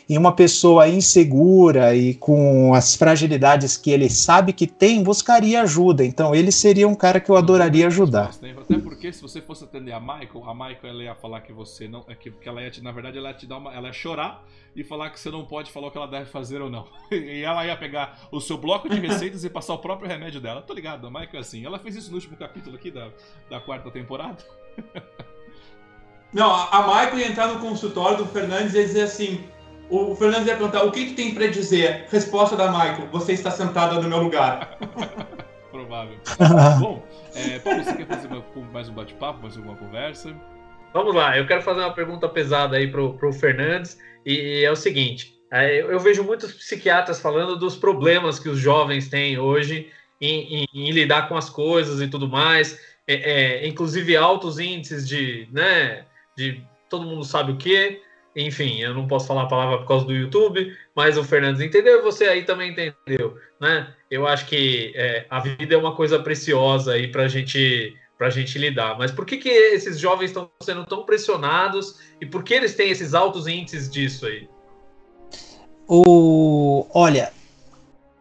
E uma pessoa insegura e com as fragilidades que ele sabe que tem, buscaria ajuda. Então ele seria um cara que eu adoraria ajudar. Até porque se você fosse atender a Michael, a Michael ela ia falar que você não, é que, que ela ia te, na verdade ela ia te dar uma, ela ia chorar e falar que você não pode falar o que ela deve fazer ou não. E ela ia pegar o seu bloco de receitas e passar o próprio remédio dela. Tô ligado, a Michael é assim. Ela fez isso no último capítulo aqui da, da quarta temporada. Não, a Michael ia entrar no consultório do Fernandes e dizer assim: o Fernando ia perguntar: o que, que tem para dizer? Resposta da Michael: você está sentada no meu lugar. Provável. Bom, é, Paulo, você quer fazer mais um bate-papo, mais alguma conversa? Vamos lá, eu quero fazer uma pergunta pesada aí pro, pro Fernandes, e é o seguinte: é, eu vejo muitos psiquiatras falando dos problemas que os jovens têm hoje em, em, em lidar com as coisas e tudo mais, é, é, inclusive altos índices de, né, de todo mundo sabe o que, enfim, eu não posso falar a palavra por causa do YouTube, mas o Fernandes entendeu e você aí também entendeu, né? Eu acho que é, a vida é uma coisa preciosa aí para gente para gente lidar. Mas por que que esses jovens estão sendo tão pressionados e por que eles têm esses altos índices disso aí? O, olha,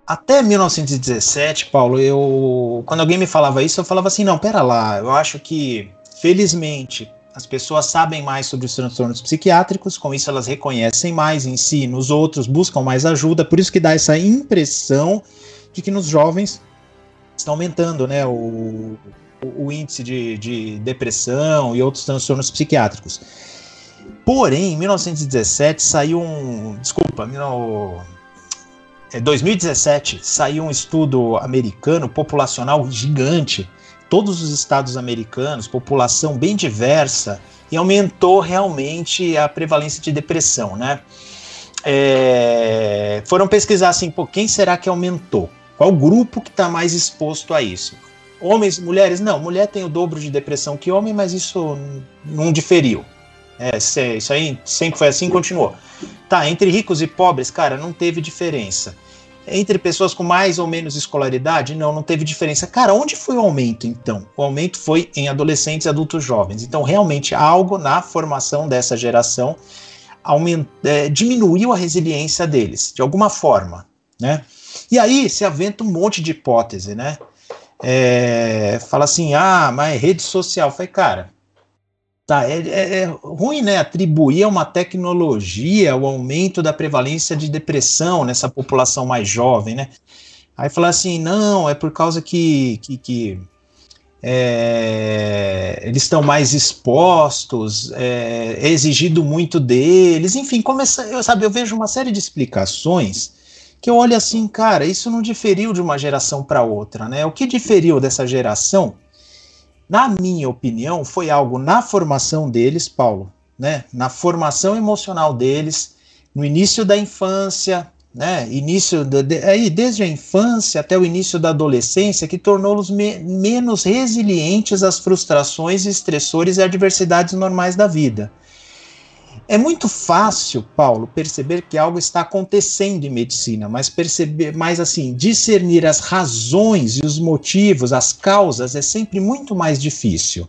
até 1917, Paulo, eu quando alguém me falava isso, eu falava assim, não, pera lá, eu acho que felizmente as pessoas sabem mais sobre os transtornos psiquiátricos, com isso elas reconhecem mais em si, nos outros, buscam mais ajuda, por isso que dá essa impressão de que nos jovens está aumentando né, o, o índice de, de depressão e outros transtornos psiquiátricos. Porém, em 1917 saiu um. Desculpa, é, 2017 saiu um estudo americano populacional gigante todos os estados americanos, população bem diversa, e aumentou realmente a prevalência de depressão, né? É, foram pesquisar assim, pô, quem será que aumentou? Qual grupo que está mais exposto a isso? Homens, mulheres? Não, mulher tem o dobro de depressão que homem, mas isso não diferiu. É, isso aí sempre foi assim, continuou. Tá, entre ricos e pobres, cara, não teve diferença. Entre pessoas com mais ou menos escolaridade, não, não teve diferença. Cara, onde foi o aumento então? O aumento foi em adolescentes e adultos jovens. Então, realmente, algo na formação dessa geração aument... É, diminuiu a resiliência deles, de alguma forma, né? E aí se aventa um monte de hipótese, né? É, fala assim, ah, mas rede social. Falei, cara, tá, é, é, é, ruim, né? Atribuir a uma tecnologia o aumento da prevalência de depressão nessa população mais jovem, né? Aí fala assim, não, é por causa que, que, que é, eles estão mais expostos, é, é, exigido muito deles, enfim, começa, eu, sabe, eu vejo uma série de explicações que eu olho assim, cara, isso não diferiu de uma geração para outra, né? O que diferiu dessa geração, na minha opinião, foi algo na formação deles, Paulo, né? Na formação emocional deles, no início da infância, né, início de, de, aí desde a infância até o início da adolescência, que tornou-los me, menos resilientes às frustrações, estressores e adversidades normais da vida. É muito fácil, Paulo, perceber que algo está acontecendo em medicina, mas perceber, mais assim, discernir as razões e os motivos, as causas é sempre muito mais difícil.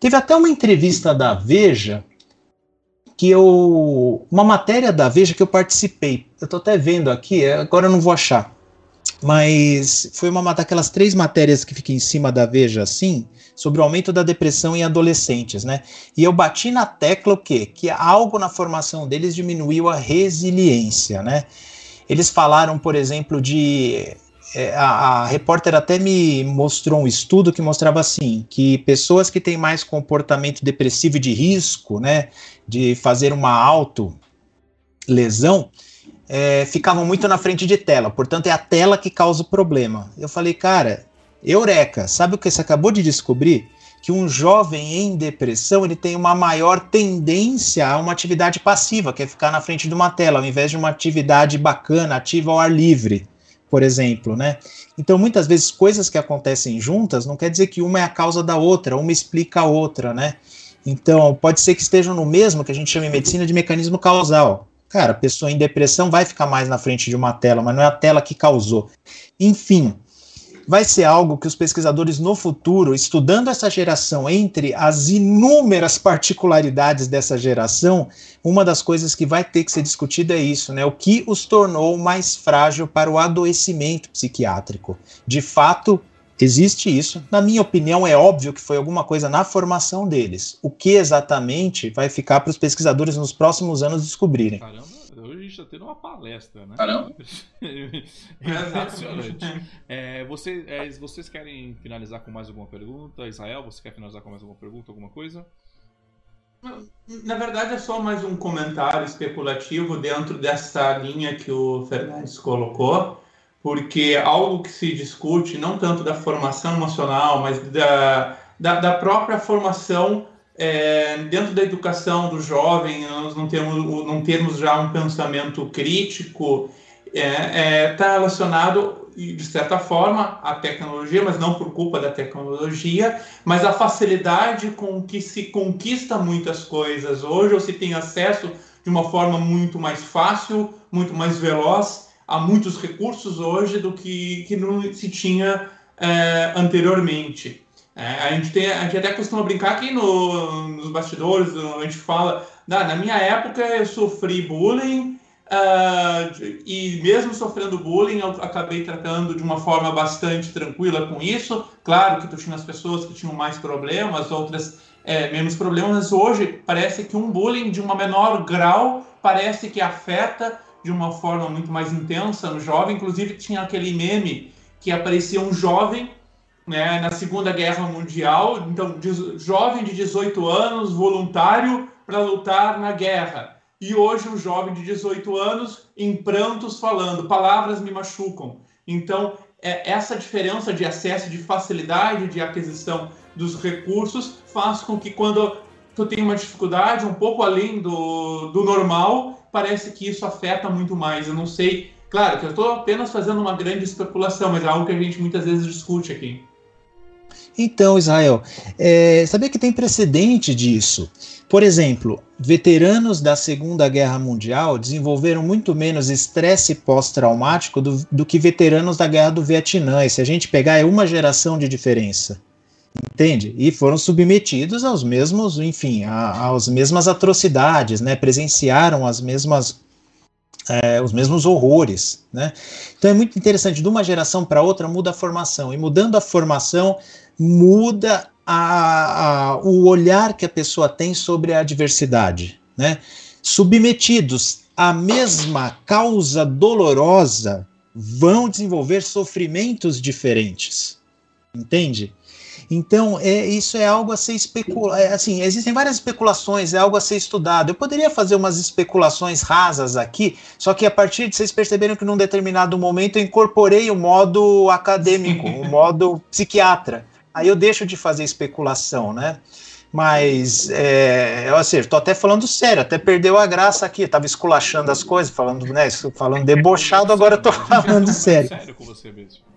Teve até uma entrevista da Veja que eu. Uma matéria da Veja que eu participei. Eu estou até vendo aqui, é, agora eu não vou achar. Mas foi uma daquelas três matérias que fica em cima da Veja assim, sobre o aumento da depressão em adolescentes, né? E eu bati na tecla o quê? Que algo na formação deles diminuiu a resiliência, né? Eles falaram, por exemplo, de é, a, a, repórter até me mostrou um estudo que mostrava assim que pessoas que têm mais comportamento depressivo de risco, né, de fazer uma auto lesão, é, ficavam muito na frente de tela. Portanto, é a tela que causa o problema. Eu falei, cara, eureka! Sabe o que você acabou de descobrir? Que um jovem em depressão ele tem uma maior tendência a uma atividade passiva, que é ficar na frente de uma tela, ao invés de uma atividade bacana, ativa ao ar livre por exemplo, né? Então, muitas vezes, coisas que acontecem juntas não quer dizer que uma é a causa da outra, uma explica a outra, né? Então, pode ser que estejam no mesmo que a gente chama em medicina de mecanismo causal. Cara, a pessoa em depressão vai ficar mais na frente de uma tela, mas não é a tela que causou. Enfim, vai ser algo que os pesquisadores no futuro, estudando essa geração entre as inúmeras particularidades dessa geração, uma das coisas que vai ter que ser discutida é isso, né? O que os tornou mais frágil para o adoecimento psiquiátrico. De fato, existe isso. Na minha opinião, é óbvio que foi alguma coisa na formação deles. O que exatamente vai ficar para os pesquisadores nos próximos anos descobrirem. Caramba hoje a gente está tendo uma palestra, né? Caramba! Impressionante. É, você, é, vocês querem finalizar com mais alguma pergunta? Israel, você quer finalizar com mais alguma pergunta, alguma coisa? Na verdade, é só mais um comentário especulativo dentro dessa linha que o Fernandes colocou, porque algo que se discute, não tanto da formação emocional, mas da, da, da própria formação é, dentro da educação do jovem, nós não temos, não temos já um pensamento crítico, está é, é, tá relacionado, de certa forma, à tecnologia, mas não por culpa da tecnologia, mas a facilidade com que se conquista muitas coisas hoje, ou se tem acesso de uma forma muito mais fácil, muito mais veloz a muitos recursos hoje do que, que não se tinha é, anteriormente. É, a, gente tem, a gente até costuma brincar aqui no, nos bastidores, a gente fala, na, na minha época eu sofri bullying, uh, e mesmo sofrendo bullying, eu acabei tratando de uma forma bastante tranquila com isso. Claro que tu tinha as pessoas que tinham mais problemas, outras é, menos problemas, mas hoje parece que um bullying de uma menor grau parece que afeta de uma forma muito mais intensa no jovem. Inclusive tinha aquele meme que aparecia um jovem né, na Segunda Guerra Mundial, então jovem de 18 anos, voluntário para lutar na guerra. E hoje um jovem de 18 anos em prantos falando, palavras me machucam. Então, é, essa diferença de acesso, de facilidade de aquisição dos recursos faz com que quando tu tem uma dificuldade um pouco além do, do normal, parece que isso afeta muito mais. Eu não sei, claro que eu estou apenas fazendo uma grande especulação, mas é algo que a gente muitas vezes discute aqui. Então, Israel, é, sabia que tem precedente disso? Por exemplo, veteranos da Segunda Guerra Mundial desenvolveram muito menos estresse pós-traumático do, do, que veteranos da Guerra do Vietnã. E se a gente pegar, é uma geração de diferença. Entende? E foram submetidos aos mesmos, enfim, às mesmas atrocidades, né? Presenciaram as mesmas é, os mesmos horrores, né? Então é muito interessante, de uma geração para outra muda a formação, e mudando a formação, muda a, a, o olhar que a pessoa tem sobre a diversidade, né? Submetidos à mesma causa dolorosa, vão desenvolver sofrimentos diferentes, entende? Então, é, isso é algo a ser especulado. É, assim, existem várias especulações, é algo a ser estudado. Eu poderia fazer umas especulações rasas aqui, só que a partir de vocês perceberam que num determinado momento eu incorporei o modo acadêmico, o modo psiquiatra. Aí eu deixo de fazer especulação, né? Mas, é, eu assim, tô até falando sério, até perdeu a graça aqui, tava esculachando as coisas, falando, né, falando debochado, agora eu tô falando sério. Sério com você mesmo.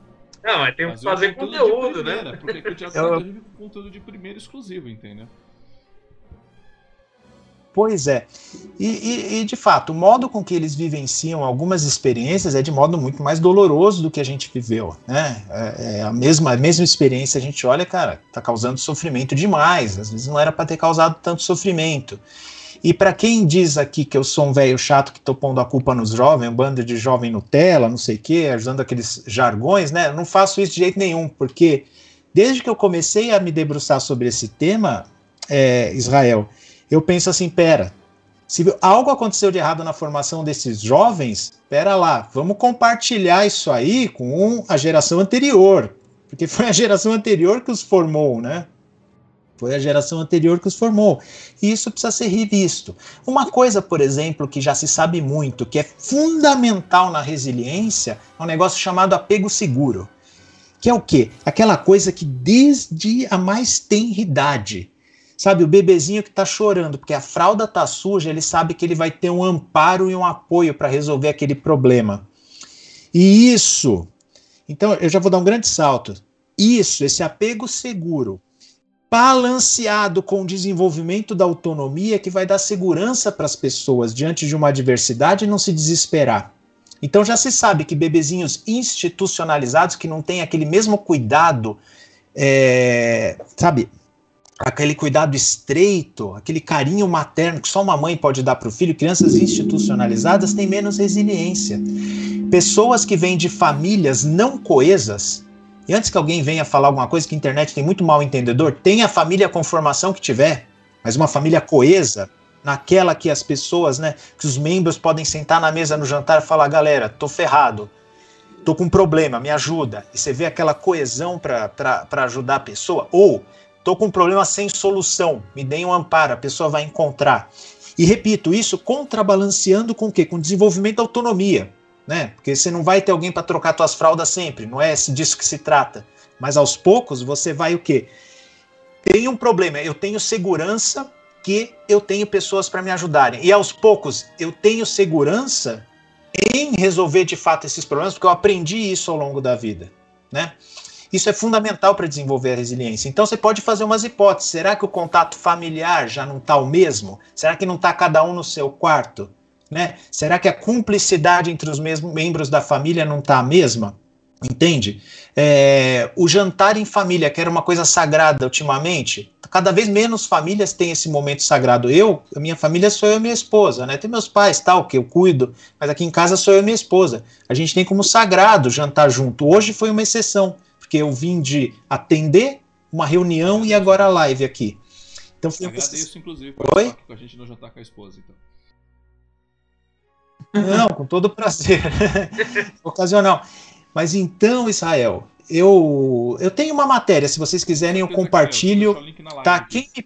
Não, mas tem que fazer conteúdo, né? Porque o Thiago eu... vive com conteúdo de primeiro exclusivo, entendeu? Pois é. E, e, e, de fato, o modo com que eles vivenciam algumas experiências é de modo muito mais doloroso do que a gente viveu. Né? É, é a, mesma, a mesma experiência, a gente olha, cara, tá causando sofrimento demais. Às vezes não era para ter causado tanto sofrimento. E para quem diz aqui que eu sou um velho chato que tô pondo a culpa nos jovens, um bando de jovem Nutella, não sei o quê, ajudando aqueles jargões, né? Eu não faço isso de jeito nenhum, porque desde que eu comecei a me debruçar sobre esse tema, é, Israel, eu penso assim, pera, se algo aconteceu de errado na formação desses jovens, pera lá, vamos compartilhar isso aí com a geração anterior, porque foi a geração anterior que os formou, né? Foi a geração anterior que os formou. E isso precisa ser revisto. Uma coisa, por exemplo, que já se sabe muito, que é fundamental na resiliência, é um negócio chamado apego seguro. Que é o quê? Aquela coisa que desde a mais tenridade, sabe, o bebezinho que está chorando porque a fralda está suja, ele sabe que ele vai ter um amparo e um apoio para resolver aquele problema. E isso, então eu já vou dar um grande salto. Isso, esse apego seguro, balanceado com o desenvolvimento da autonomia que vai dar segurança para as pessoas diante de uma adversidade e não se desesperar. Então já se sabe que bebezinhos institucionalizados que não têm aquele mesmo cuidado, é, sabe, aquele cuidado estreito, aquele carinho materno que só uma mãe pode dar para o filho, crianças institucionalizadas têm menos resiliência. Pessoas que vêm de famílias não coesas, e antes que alguém venha falar alguma coisa que a internet tem muito mal entendedor, tenha a família com formação que tiver, mas uma família coesa, naquela que as pessoas, né, que os membros podem sentar na mesa no jantar e falar: galera, tô ferrado, tô com um problema, me ajuda. E você vê aquela coesão para ajudar a pessoa. Ou tô com um problema sem solução, me deem um amparo, a pessoa vai encontrar. E repito, isso contrabalanceando com o quê? Com desenvolvimento da autonomia né? Porque você não vai ter alguém para trocar suas fraldas sempre, não é disso que se trata. Mas aos poucos você vai o quê? Tem um problema, eu tenho segurança que eu tenho pessoas para me ajudarem. E aos poucos eu tenho segurança em resolver de fato esses problemas, porque eu aprendi isso ao longo da vida, né? Isso é fundamental para desenvolver a resiliência. Então você pode fazer umas hipóteses. Será que o contato familiar já não está o mesmo? Será que não está cada um no seu quarto? Né? Será que a cumplicidade entre os mesmos membros da família não está a mesma? Entende? É, o jantar em família, que era uma coisa sagrada ultimamente, cada vez menos famílias têm esse momento sagrado. Eu, a minha família sou eu e minha esposa, né? Tem meus pais, tal, que eu cuido, mas aqui em casa sou eu e minha esposa. A gente tem como sagrado jantar junto. Hoje foi uma exceção, porque eu vim de atender uma reunião e agora a live aqui. Então foi Agradeço, inclusive, por Oi? com a gente no jantar com a esposa, então. Não, com todo prazer. Ocasional. Mas então, Israel, eu, eu tenho uma matéria, se vocês quiserem, eu compartilho. Tá? Quem me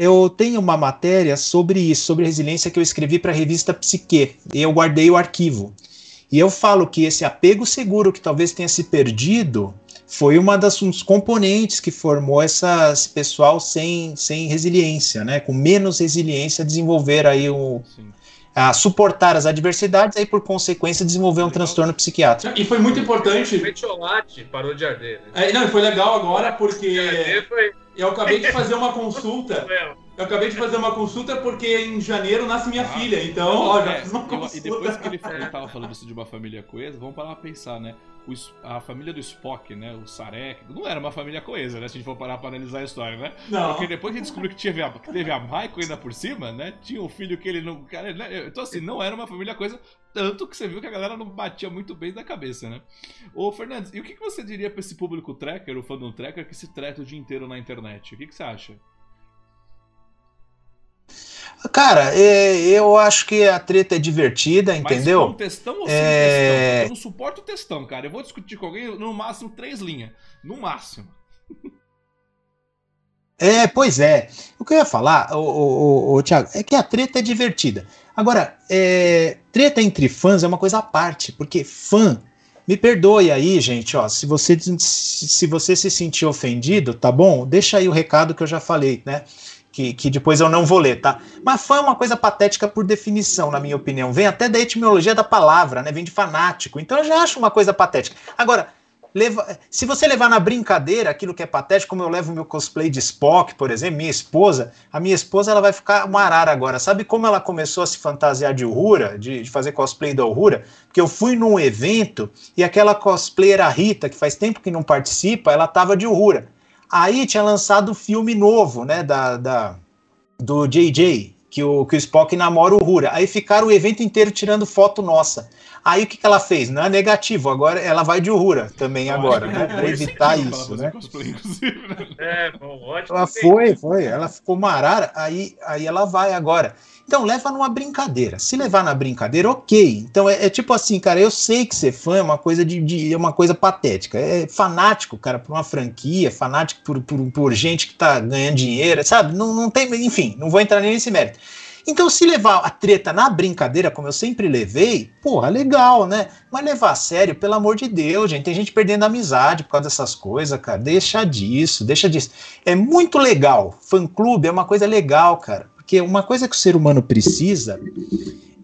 eu tenho uma matéria sobre isso, sobre resiliência que eu escrevi para a revista Psique, e eu guardei o arquivo. E eu falo que esse apego seguro que talvez tenha se perdido foi uma das um dos componentes que formou essa, esse pessoal sem, sem resiliência, né? Com menos resiliência desenvolver aí o a suportar as adversidades e por consequência desenvolver um transtorno psiquiátrico. E foi muito importante. O metiolate parou de arder. Né? É, não, foi legal agora porque foi... eu acabei de fazer uma consulta. Eu acabei de fazer uma consulta porque em janeiro nasce minha ah, filha, então, ó, já é, fiz uma consulta. E depois que ele, ele tava falando isso de uma família coesa, vamos parar pra pensar, né? O, a família do Spock, né? O Sarek, não era uma família coesa, né? Se a gente for parar pra analisar a história, né? Não. Porque depois que a gente descobriu que, tinha, que teve a Michael ainda por cima, né? Tinha um filho que ele não. Cara, né? Então, assim, não era uma família coesa, tanto que você viu que a galera não batia muito bem da cabeça, né? Ô, Fernandes, e o que você diria pra esse público tracker, o fandom tracker, que se treta o dia inteiro na internet? O que você acha? Cara, é, eu acho que a treta é divertida, entendeu? Mas com textão ou sem é... textão? Eu não suporto textão, cara. Eu vou discutir com alguém, no máximo, três linhas. No máximo. É, pois é. O que eu ia falar, o, Thiago, é que a treta é divertida. Agora, é, treta entre fãs é uma coisa à parte, porque fã. Me perdoe aí, gente, ó. Se você, se você se sentir ofendido, tá bom? Deixa aí o recado que eu já falei, né? Que, que depois eu não vou ler, tá? Mas fã é uma coisa patética por definição, na minha opinião. Vem até da etimologia da palavra, né? Vem de fanático. Então eu já acho uma coisa patética. Agora, leva, se você levar na brincadeira aquilo que é patético, como eu levo meu cosplay de Spock, por exemplo, minha esposa, a minha esposa ela vai ficar uma arara agora. Sabe como ela começou a se fantasiar de Uhura, de, de fazer cosplay da Uhura? Porque eu fui num evento e aquela cosplayer, Rita, que faz tempo que não participa, ela tava de Uhura. Aí tinha lançado o filme novo, né, da, da, do JJ, que o, que o Spock namora o Rura. Aí ficaram o evento inteiro tirando foto nossa. Aí o que, que ela fez? Não é negativo, agora ela vai de Uhura também agora, né? Pra evitar isso, né? né? É, bom, ótimo. Ela foi, foi, ela ficou marara, aí, aí ela vai agora. Então, leva numa brincadeira. Se levar na brincadeira, ok. Então, é, é tipo assim, cara, eu sei que ser fã é uma coisa de, de, é uma coisa patética. É fanático, cara, por uma franquia, fanático por, por, por gente que tá ganhando dinheiro, sabe? Não, não tem, enfim, não vou entrar nem nesse mérito. Então, se levar a treta na brincadeira, como eu sempre levei, porra, legal, né? Mas levar a sério, pelo amor de Deus, gente. Tem gente perdendo amizade por causa dessas coisas, cara. Deixa disso, deixa disso. É muito legal. Fã clube é uma coisa legal, cara. Porque uma coisa que o ser humano precisa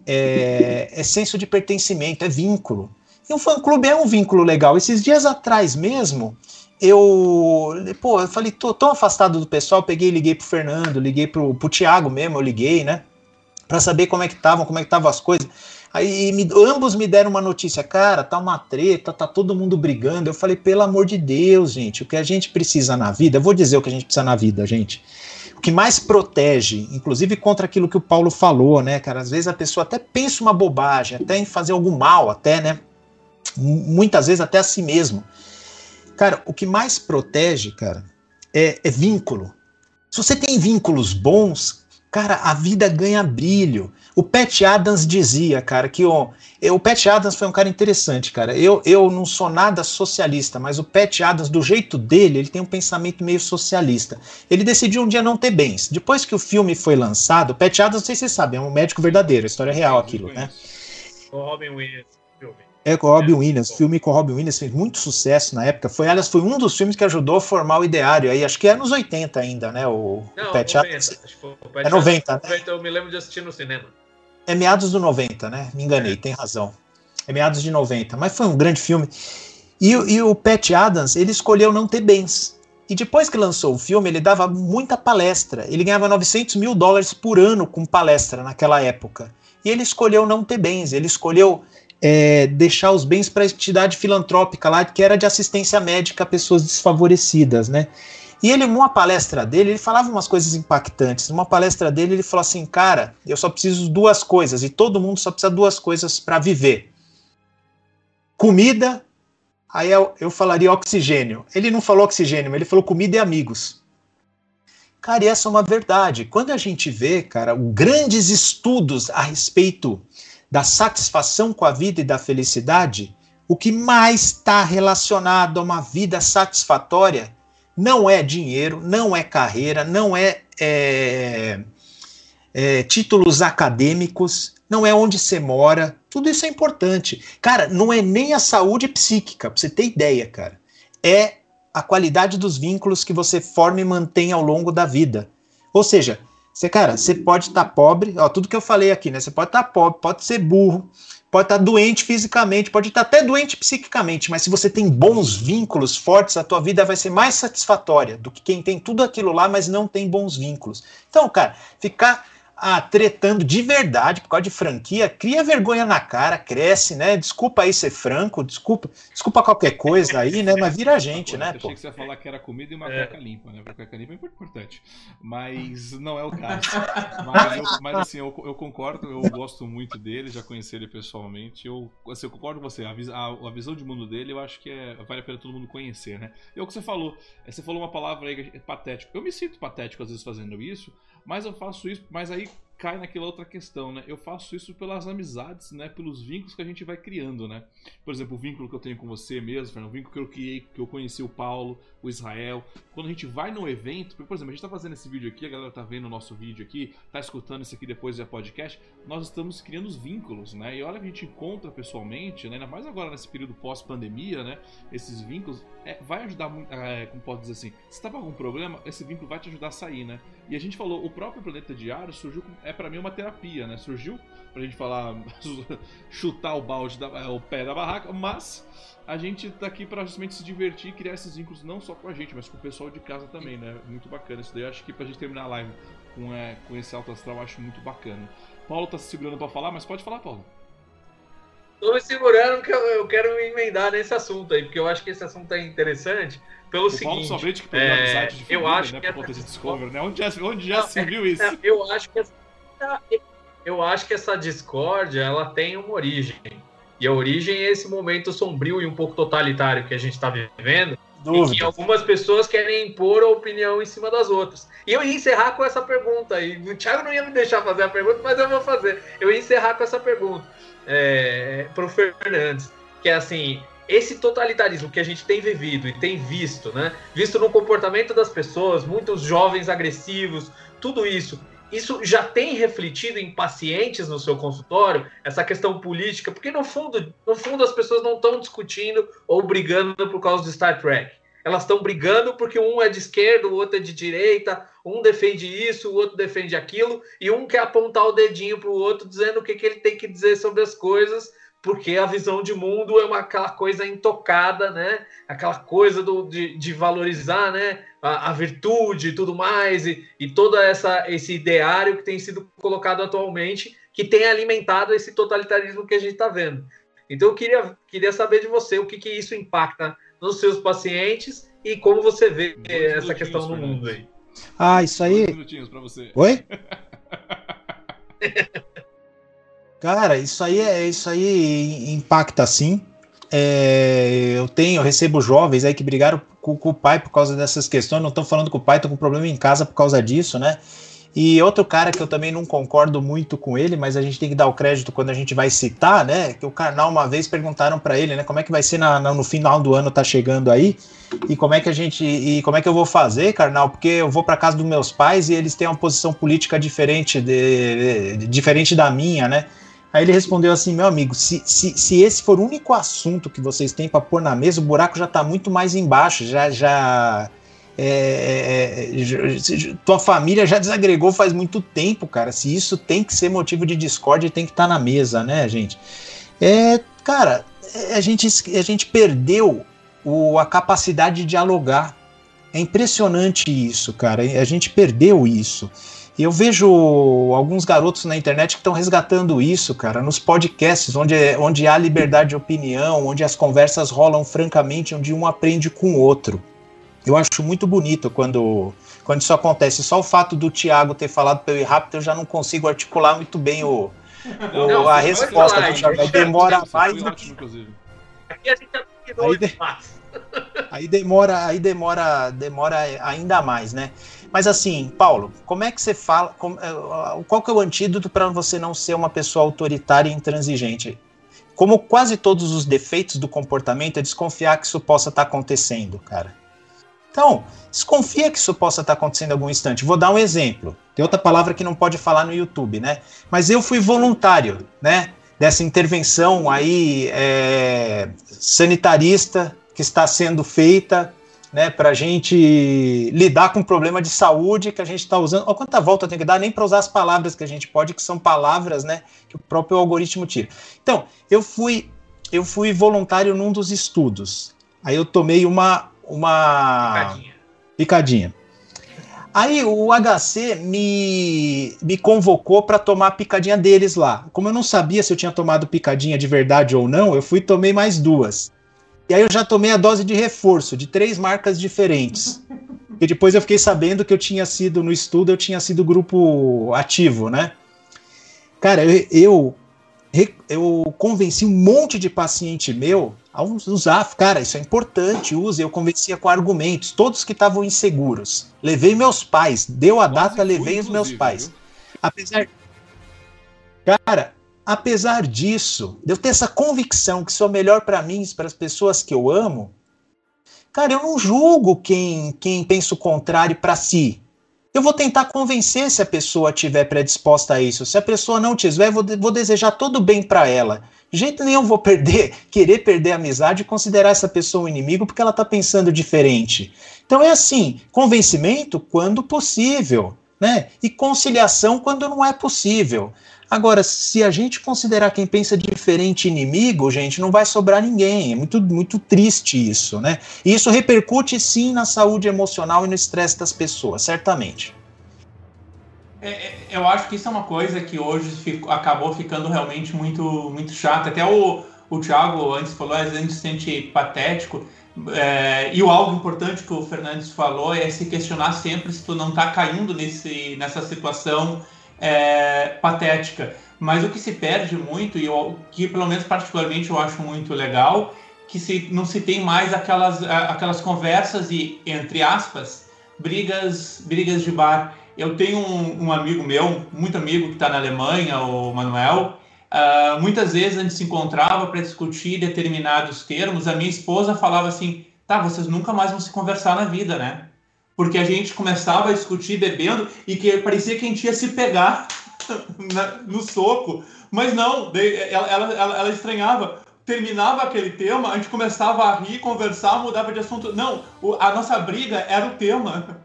é, é senso de pertencimento, é vínculo. E um fã-clube é um vínculo legal. Esses dias atrás mesmo, eu, pô, eu falei, tô tão afastado do pessoal, peguei e liguei pro Fernando, liguei pro, pro Thiago mesmo, eu liguei, né? Pra saber como é que estavam, como é que estavam as coisas. Aí me, ambos me deram uma notícia, cara, tá uma treta, tá todo mundo brigando. Eu falei, pelo amor de Deus, gente, o que a gente precisa na vida, eu vou dizer o que a gente precisa na vida, gente o que mais protege, inclusive contra aquilo que o Paulo falou, né, cara? Às vezes a pessoa até pensa uma bobagem, até em fazer algum mal, até, né? Muitas vezes até a si mesmo. Cara, o que mais protege, cara, é, é vínculo. Se você tem vínculos bons, cara, a vida ganha brilho. O Pat Adams dizia, cara, que o, o Pat Adams foi um cara interessante, cara. Eu, eu não sou nada socialista, mas o Pat Adams, do jeito dele, ele tem um pensamento meio socialista. Ele decidiu um dia não ter bens. Depois que o filme foi lançado, o Pat Adams, não sei se vocês sabem, é um médico verdadeiro, a história é real aquilo, né? O Robin Williams. Filme. É, com o Robin Williams. O filme com o Robin Williams fez muito sucesso na época. Foi, aliás, foi um dos filmes que ajudou a formar o ideário aí. Acho que é nos 80 ainda, né? O, Não, o Pat 90. Adams. É 90, né? Eu me lembro de assistir no cinema. É meados do 90, né? Me enganei, tem razão. É meados de 90. Mas foi um grande filme. E, e o Pat Adams, ele escolheu não ter bens. E depois que lançou o filme, ele dava muita palestra. Ele ganhava 900 mil dólares por ano com palestra naquela época. E ele escolheu não ter bens. Ele escolheu é, deixar os bens para a entidade filantrópica lá, que era de assistência médica a pessoas desfavorecidas, né? E ele, numa palestra dele, ele falava umas coisas impactantes. Numa palestra dele, ele falou assim: Cara, eu só preciso duas coisas, e todo mundo só precisa duas coisas para viver: comida, aí eu, eu falaria oxigênio. Ele não falou oxigênio, ele falou comida e amigos. Cara, e essa é uma verdade. Quando a gente vê, cara, grandes estudos a respeito da satisfação com a vida e da felicidade, o que mais está relacionado a uma vida satisfatória não é dinheiro, não é carreira, não é, é, é títulos acadêmicos, não é onde você mora. Tudo isso é importante. Cara, não é nem a saúde psíquica, pra você ter ideia, cara. É a qualidade dos vínculos que você forma e mantém ao longo da vida. Ou seja, Você, cara, você pode estar tá pobre, ó, tudo que eu falei aqui, né? Você pode estar tá pobre, pode ser burro, pode estar tá doente fisicamente, pode estar tá até doente psiquicamente, mas se você tem bons vínculos fortes, a tua vida vai ser mais satisfatória do que quem tem tudo aquilo lá, mas não tem bons vínculos. Então, cara, ficar ah, tretando de verdade por causa de franquia, cria vergonha na cara, cresce, né? Desculpa aí ser franco, desculpa, desculpa qualquer coisa aí, né? Mas vira a gente, né? Eu achei que você ia falar que era comida e uma é. cueca limpa, né? Cueca limpa é importante. Mas não é o caso. Mas, eu, mas assim, eu, eu, concordo, eu gosto muito dele, já conheci ele pessoalmente. Eu, assim, eu concordo com você, a, a, a, visão de mundo dele eu acho que é, vale a pena todo mundo conhecer, né? E é o que você falou, é, você falou uma palavra aí, é patético. Eu me sinto patético às vezes fazendo isso, mas eu faço isso, mas aí cai naquela outra questão, né? Eu faço isso pelas amizades, né? Pelos vínculos que a gente vai criando, né? Por exemplo, o vínculo que eu tenho com você mesmo, Fernando, o vínculo que eu criei, que eu conheci o Paulo, o Israel. Quando a gente vai num evento, por exemplo, a gente tá fazendo esse vídeo aqui, a galera tá vendo o nosso vídeo aqui, tá escutando isso aqui depois via podcast, nós estamos criando os vínculos, né? E olha que a gente encontra pessoalmente, né? Ainda mais agora nesse período pós-pandemia, né? Esses vínculos é, vai ajudar muito, é, como posso dizer assim, se tá com algum problema, esse vínculo vai te ajudar a sair, né? E a gente falou, o próprio Planeta Diário surgiu, é para mim uma terapia, né? Surgiu pra gente falar, chutar o balde, da, é, o pé da barraca, mas a gente tá aqui pra justamente se divertir e criar esses vínculos não só com a gente, mas com o pessoal de casa também, né? Muito bacana isso daí. Eu acho que pra gente terminar a live com, é, com esse alto astral, eu acho muito bacana. Paulo tá se segurando para falar, mas pode falar, Paulo. Tô me segurando que eu, eu quero me emendar nesse assunto aí, porque eu acho que esse assunto é interessante pelo o seguinte. Paulo somente que perdeu é, amizade de família, eu acho né, que Discovery, né? Onde já, onde já não, se viu isso? É, eu acho que essa, eu acho que essa discórdia ela tem uma origem. E a origem é esse momento sombrio e um pouco totalitário que a gente está vivendo. Dúvida. E que algumas pessoas querem impor a opinião em cima das outras. E eu ia encerrar com essa pergunta. E o Thiago não ia me deixar fazer a pergunta, mas eu vou fazer. Eu ia encerrar com essa pergunta é, para o Fernandes, que é assim, esse totalitarismo que a gente tem vivido e tem visto, né? Visto no comportamento das pessoas, muitos jovens agressivos, tudo isso. Isso já tem refletido em pacientes no seu consultório, essa questão política, porque no fundo, no fundo as pessoas não estão discutindo ou brigando por causa do Star Trek. Elas estão brigando porque um é de esquerda, o outro é de direita, um defende isso, o outro defende aquilo, e um quer apontar o dedinho para o outro dizendo o que, que ele tem que dizer sobre as coisas, porque a visão de mundo é uma, aquela coisa intocada, né? Aquela coisa do, de, de valorizar, né? A, a, virtude e tudo mais, e, e todo essa, esse ideário que tem sido colocado atualmente, que tem alimentado esse totalitarismo que a gente está vendo. Então eu queria, queria saber de você o que, que isso impacta nos seus pacientes e como você vê essa questão no mundo aí. Ah, isso aí. Dois minutinhos pra você. Oi? Cara, isso aí é isso aí impacta sim. É, eu tenho, eu recebo jovens aí que brigaram com, com o pai por causa dessas questões. Não estão falando com o pai, estão com problema em casa por causa disso, né? E outro cara que eu também não concordo muito com ele, mas a gente tem que dar o crédito quando a gente vai citar, né? Que o Karnal uma vez perguntaram para ele, né? Como é que vai ser na, na, no final do ano, tá chegando aí? E como é que a gente. E como é que eu vou fazer, Karnal? Porque eu vou para casa dos meus pais e eles têm uma posição política diferente, de, de, diferente da minha, né? Aí ele respondeu assim: meu amigo, se, se, se esse for o único assunto que vocês têm para pôr na mesa, o buraco já está muito mais embaixo, já, já é, é, é tua família já desagregou faz muito tempo, cara. Se isso tem que ser motivo de discórdia, tem que estar tá na mesa, né, gente? É, cara, é, a gente, a gente perdeu o, a capacidade de dialogar. É impressionante isso, cara. A gente perdeu isso. E eu vejo alguns garotos na internet que estão resgatando isso, cara, nos podcasts, onde, onde há liberdade de opinião, onde as conversas rolam francamente, onde um aprende com o outro. Eu acho muito bonito quando, quando isso acontece. Só o fato do Thiago ter falado pelo rápido, eu já não consigo articular muito bem o, o não, a resposta do Thiago. Aí demora mais do que. Aqui a gente aí, de... aí demora, aí demora, demora ainda mais, né? Mas assim, Paulo, como é que você fala? Eh, qual que é o antídoto para você não ser uma pessoa autoritária e intransigente? Como quase todos os defeitos do comportamento, é desconfiar que isso possa estar tá acontecendo, cara. Então, desconfia que isso possa estar acontecendo em algum instante. Vou dar um exemplo. Tem outra palavra que não pode falar no YouTube, né? Mas eu fui voluntário, né? Dessa intervenção aí é, sanitarista que está sendo feita né, para a gente lidar com o problema de saúde que a gente está usando. Olha quanta volta tem que dar nem para usar as palavras que a gente pode, que são palavras, né, que o próprio algoritmo tira. Então, eu fui eu fui voluntário num dos estudos. Aí eu tomei uma uma Picadinha. picadinha. Aí o HC me, me convocou para tomar a picadinha deles lá. Como eu não sabia se eu tinha tomado picadinha de verdade ou não, eu fui e tomei mais duas. E aí eu já tomei a dose de reforço de três marcas diferentes. E depois eu fiquei sabendo que eu tinha sido no estudo, eu tinha sido grupo ativo, né? Cara, eu, eu, eu convenci um monte de paciente meu a usar. Cara, isso é importante, use. Eu convencia com argumentos, todos que estavam inseguros. Levei meus pais, deu a Quase data, levei os meus pais. viu? Apesar. Cara, apesar disso, de eu ter essa convicção que sou melhor para mim, para as pessoas que eu amo, cara, eu não julgo quem, quem pensa o contrário para si. Eu vou tentar convencer se a pessoa estiver predisposta a isso. Se a pessoa não tiver, vou, vou desejar todo bem para ela. De jeito nenhum vou perder, querer perder a amizade e considerar essa pessoa um inimigo porque ela está pensando diferente. Então é assim, convencimento quando possível, né? E conciliação quando não é possível. Agora, se a gente considerar quem pensa diferente inimigo, gente, não vai sobrar ninguém. É muito, muito triste isso, né? E isso repercute sim na saúde emocional e no estresse das pessoas, certamente. É, é, eu acho que isso é uma coisa que hoje fico- acabou ficando realmente muito, muito chata. Até o, o Thiago antes falou, às vezes a gente se sente patético. É, e o algo importante que o Fernandes falou é se questionar sempre se tu não tá caindo nesse, nessa situação é, patética. Mas o que se perde muito, e o que pelo menos particularmente eu acho muito legal, que se, não se tem mais aquelas, aquelas conversas e, entre aspas, brigas, brigas de bar. Eu tenho um, um amigo meu, muito amigo, que está na Alemanha, o Manuel. ah, muitas vezes a gente se encontrava para discutir determinados termos. A minha esposa falava assim: tá, vocês nunca mais vão se conversar na vida, né? Porque a gente começava a discutir bebendo e que parecia que a gente ia se pegar na- no soco. Mas não, ela, ela, ela, ela estranhava. Terminava aquele tema, a gente começava a rir, conversar, mudava de assunto. Não, a nossa briga era o tema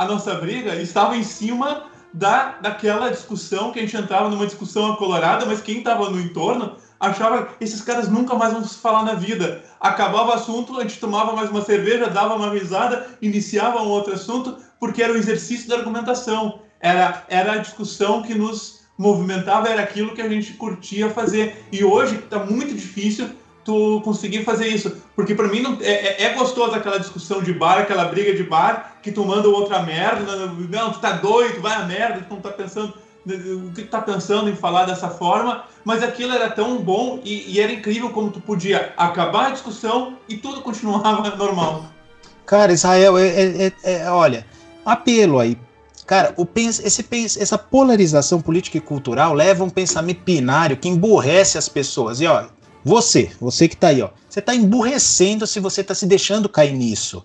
a nossa briga estava em cima da, daquela discussão que a gente entrava numa discussão acolorada, mas quem estava no entorno achava que esses caras nunca mais vão se falar na vida. Acabava o assunto, a gente tomava mais uma cerveja, dava uma risada, iniciava um outro assunto, porque era o exercício da argumentação. Era, era a discussão que nos movimentava, era aquilo que a gente curtia fazer. E hoje está muito difícil tu conseguir fazer isso. Porque para mim não, é, é- é gostoso aquela discussão de bar, aquela briga de bar, que tu manda outra merda, não, tu tá doido, vai a merda, tu não tá pensando o que tu tá pensando em falar dessa forma, mas aquilo era tão bom e, e era incrível como tu podia acabar a discussão e tudo continuava normal. Cara, Israel, é, é- é- é- olha, apelo aí. Cara, o pens- esse, pens- essa polarização política e cultural leva a um pensamento binário que emburrece as pessoas. E ó, você, você que tá aí, ó, você tá emburrecendo se você tá se deixando cair nisso.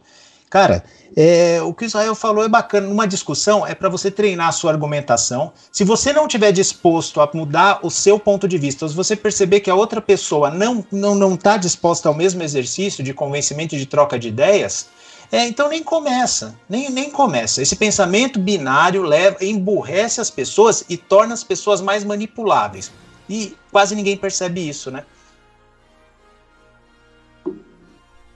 Cara, é, o que o Israel falou é bacana. Numa discussão é para você treinar a sua argumentação. Se você não tiver disposto a mudar o seu ponto de vista, se você perceber que a outra pessoa não não não está disposta ao mesmo exercício de convencimento e de troca de ideias, é, então nem começa, nem, nem começa. Esse pensamento binário leva, emburrece as pessoas e torna as pessoas mais manipuláveis. E quase ninguém percebe isso, né?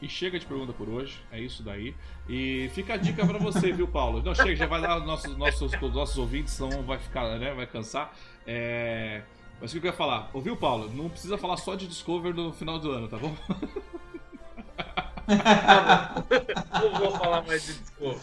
Chega de pergunta por hoje, é isso daí. E fica a dica pra você, viu, Paulo? Não, chega, já vai dar os nossos, nossos, os nossos ouvintes, senão vai ficar, né? Vai cansar. É... Mas o que eu ia falar? Ouviu, Paulo? Não precisa falar só de Discover no final do ano, tá bom? Não vou falar mais de Discovery.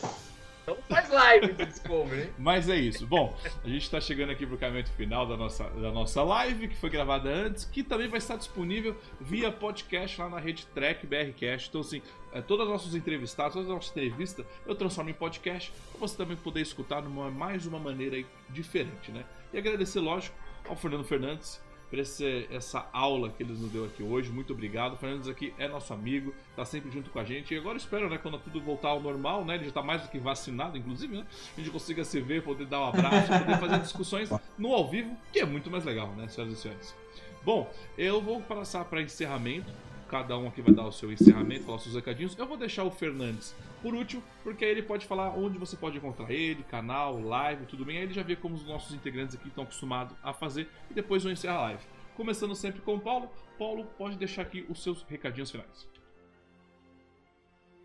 Então faz live de Discovery, hein? Mas é isso. Bom, a gente está chegando aqui pro caminho final da nossa, da nossa live, que foi gravada antes, que também vai estar disponível via podcast lá na rede Track BRCast. Então, assim, é, todas as nossas entrevistadas, todas as nossas entrevistas, eu transformo em podcast, para você também poder escutar de mais uma maneira diferente, né? E agradecer, lógico, ao Fernando Fernandes por esse, essa aula que ele nos deu aqui hoje. Muito obrigado. O Fernandes aqui é nosso amigo, tá sempre junto com a gente. E agora espero, né, quando tudo voltar ao normal, né? Ele já tá mais do que vacinado, inclusive, né? A gente consiga se ver, poder dar um abraço, poder fazer discussões no ao vivo, que é muito mais legal, né, senhoras e senhores. Bom, eu vou passar para encerramento. Cada um aqui vai dar o seu encerramento, falar os seus recadinhos. Eu vou deixar o Fernandes por último, porque aí ele pode falar onde você pode encontrar ele, canal, live, tudo bem. Aí ele já vê como os nossos integrantes aqui estão acostumados a fazer e depois eu encerro a live. Começando sempre com o Paulo. Paulo, pode deixar aqui os seus recadinhos finais.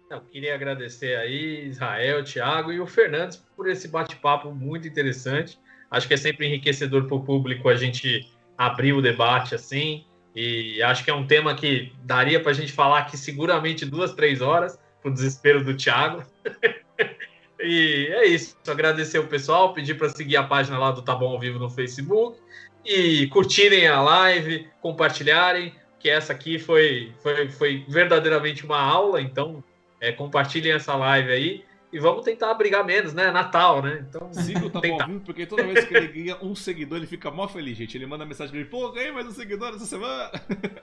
Eu queria agradecer aí Israel, Thiago e o Fernandes por esse bate-papo muito interessante. Acho que é sempre enriquecedor para o público a gente abrir o debate assim. E acho que é um tema que daria para a gente falar aqui seguramente duas, três horas, pro desespero do Thiago. e é isso. Agradecer o pessoal, pedir para seguir a página lá do Tá Bom ao Vivo no Facebook e curtirem a live, compartilharem, que essa aqui foi, foi, foi verdadeiramente uma aula, então é, compartilhem essa live aí e vamos tentar brigar menos, né? Natal, né? Então, Siga o Tá Bom Vivo, porque toda vez que ele ganha um seguidor, ele fica mó feliz, gente. Ele manda mensagem pra ele, pô, ganhei mais um seguidor essa semana.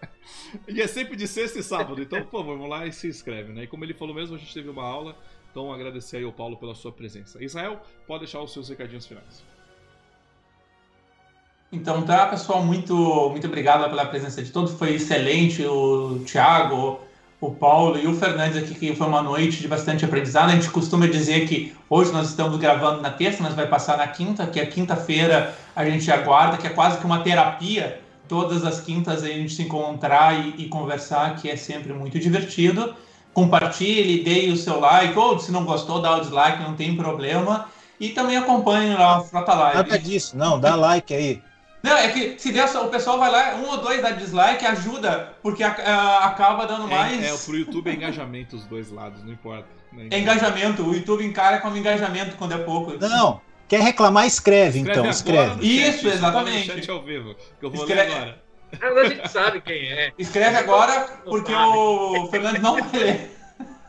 e é sempre de sexta e sábado, então, por favor, vamos lá e se inscreve, né? E como ele falou mesmo, a gente teve uma aula, então agradecer aí ao Paulo pela sua presença. Israel, pode deixar os seus recadinhos finais. Então tá, pessoal, muito, muito obrigado pela presença de todos. Foi excelente o Thiago, o Paulo e o Fernandes aqui, que foi uma noite de bastante aprendizado. A gente costuma dizer que hoje nós estamos gravando na terça, mas vai passar na quinta, que a quinta-feira a gente aguarda, que é quase que uma terapia. Todas as quintas a gente se encontrar e, e conversar, que é sempre muito divertido. Compartilhe, dê o seu like, ou se não gostou, dá o dislike, não tem problema. E também acompanhe lá a Frota Live. Nada disso, não, dá like aí. Não, é que se der, o pessoal vai lá, um ou dois dá dislike, ajuda, porque a, a, acaba dando mais. É, é, pro YouTube é engajamento os dois lados, não importa. Né? É engajamento, o YouTube encara como engajamento quando é pouco. Não, quer reclamar, escreve, escreve então, escreve. Isso, chat, exatamente. Chat ao vivo, que eu vou escreve... ler agora. Mas a gente sabe quem é. Escreve agora, porque o Fernando não vai ler.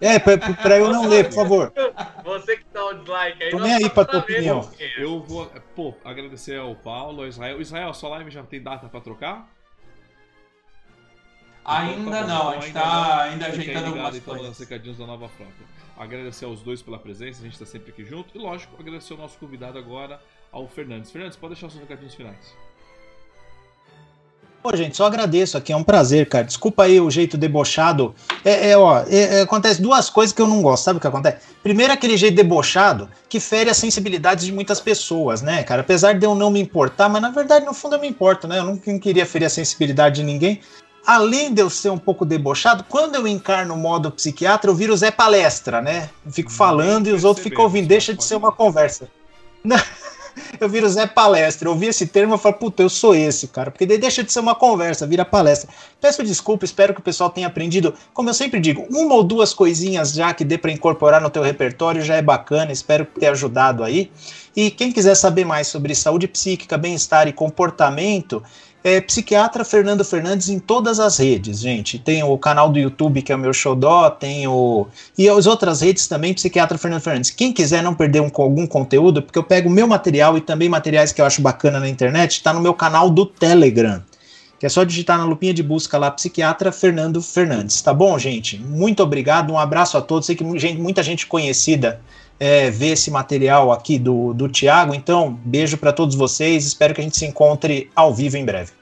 É, pra, eu não ler, por favor. Dá o dislike aí. Tô nem aí pra tua opinião. É. Eu vou, pô, agradecer ao Paulo, ao Israel. Israel, a sua live já tem data pra trocar? Ainda então, tá não, a gente ainda tá ainda ajeitando algumas então, coisas. Então, recadinhos da nova frota. Agradecer aos dois pela presença, a gente tá sempre aqui junto. E lógico, agradecer ao nosso convidado agora, ao Fernandes. Fernandes, pode deixar os seus recadinhos finais. Pô, gente, só agradeço aqui, é um prazer, cara. Desculpa aí o jeito debochado. É, é ó, é, é, acontece duas coisas que eu não gosto, sabe o que acontece? Primeiro, aquele jeito debochado que fere as sensibilidades de muitas pessoas, né, cara? Apesar de eu não me importar, mas na verdade, no fundo, eu me importo, né? Eu não, não queria ferir a sensibilidade de ninguém. Além de eu ser um pouco debochado, quando eu encarno o modo psiquiatra, eu viro Zé Palestra, né? Eu fico falando e os outros ficam ouvindo. Deixa de ser uma conversa. Não eu viro Zé Palestra. Eu ouvi esse termo e falei, puta, eu sou esse, cara. Porque daí deixa de ser uma conversa, vira palestra. Peço desculpa, espero que o pessoal tenha aprendido. Como eu sempre digo, uma ou duas coisinhas já que dê para incorporar no teu repertório já é bacana. Espero ter ajudado aí. E quem quiser saber mais sobre saúde psíquica, bem-estar e comportamento, é psiquiatra Fernando Fernandes em todas as redes, gente. Tem o canal do YouTube que é o meu xodó, tem o. E as outras redes também, psiquiatra Fernando Fernandes. Quem quiser não perder um, algum conteúdo, porque eu pego meu material e também materiais que eu acho bacana na internet, está no meu canal do Telegram. Que é só digitar na lupinha de busca lá, psiquiatra Fernando Fernandes. Tá bom, gente? Muito obrigado, um abraço a todos. Sei que muita gente conhecida é, ver esse material aqui do, do Tiago. Então, beijo para todos vocês. Espero que a gente se encontre ao vivo em breve.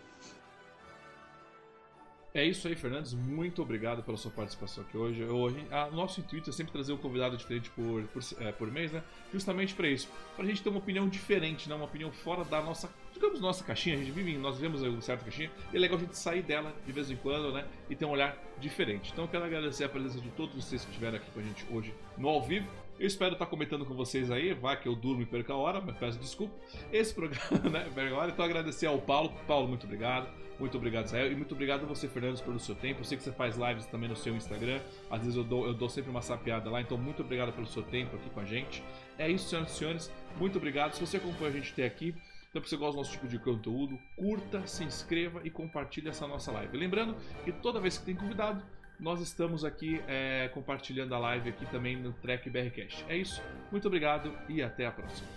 É isso aí, Fernandes. Muito obrigado pela sua participação aqui hoje. a, nosso intuito é sempre trazer um convidado diferente por, por, é, por mês, né? Justamente para isso. Para a gente ter uma opinião diferente, né? uma opinião fora da nossa, digamos, nossa caixinha. A gente vive, nós vivemos uma certa caixinha. E é legal a gente sair dela de vez em quando, né? E ter um olhar diferente. Então eu quero agradecer a presença de todos vocês que estiveram aqui com a gente hoje no ao vivo. Eu espero estar comentando com vocês aí, vai que eu durmo e perca a hora, mas peço desculpa. Esse programa, né, perca a hora. Então agradecer ao Paulo. Paulo, muito obrigado. Muito obrigado, Israel. E muito obrigado a você, Fernandes, pelo seu tempo. Eu sei que você faz lives também no seu Instagram. Às vezes eu dou, eu dou sempre uma sapiada lá. Então, muito obrigado pelo seu tempo aqui com a gente. É isso, senhoras e senhores. Muito obrigado. Se você acompanha a gente até aqui, então, se você gosta do nosso tipo de conteúdo, curta, se inscreva e compartilhe essa nossa live. Lembrando que toda vez que tem convidado, nós estamos aqui é, compartilhando a live aqui também no Trek BRCast. É isso, muito obrigado e até a próxima.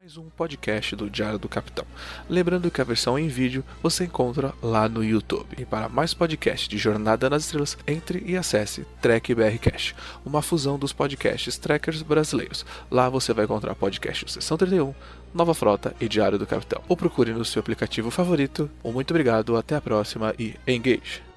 Mais um podcast do Diário do Capitão. Lembrando que a versão em vídeo você encontra lá no YouTube. E para mais podcasts de Jornada nas Estrelas, entre e acesse Trek BRCast, uma fusão dos podcasts trekkers brasileiros. Lá você vai encontrar podcast Sessão 31, Nova Frota e Diário do Capitão. Ou procure no seu aplicativo favorito. Um muito obrigado, até a próxima e engage!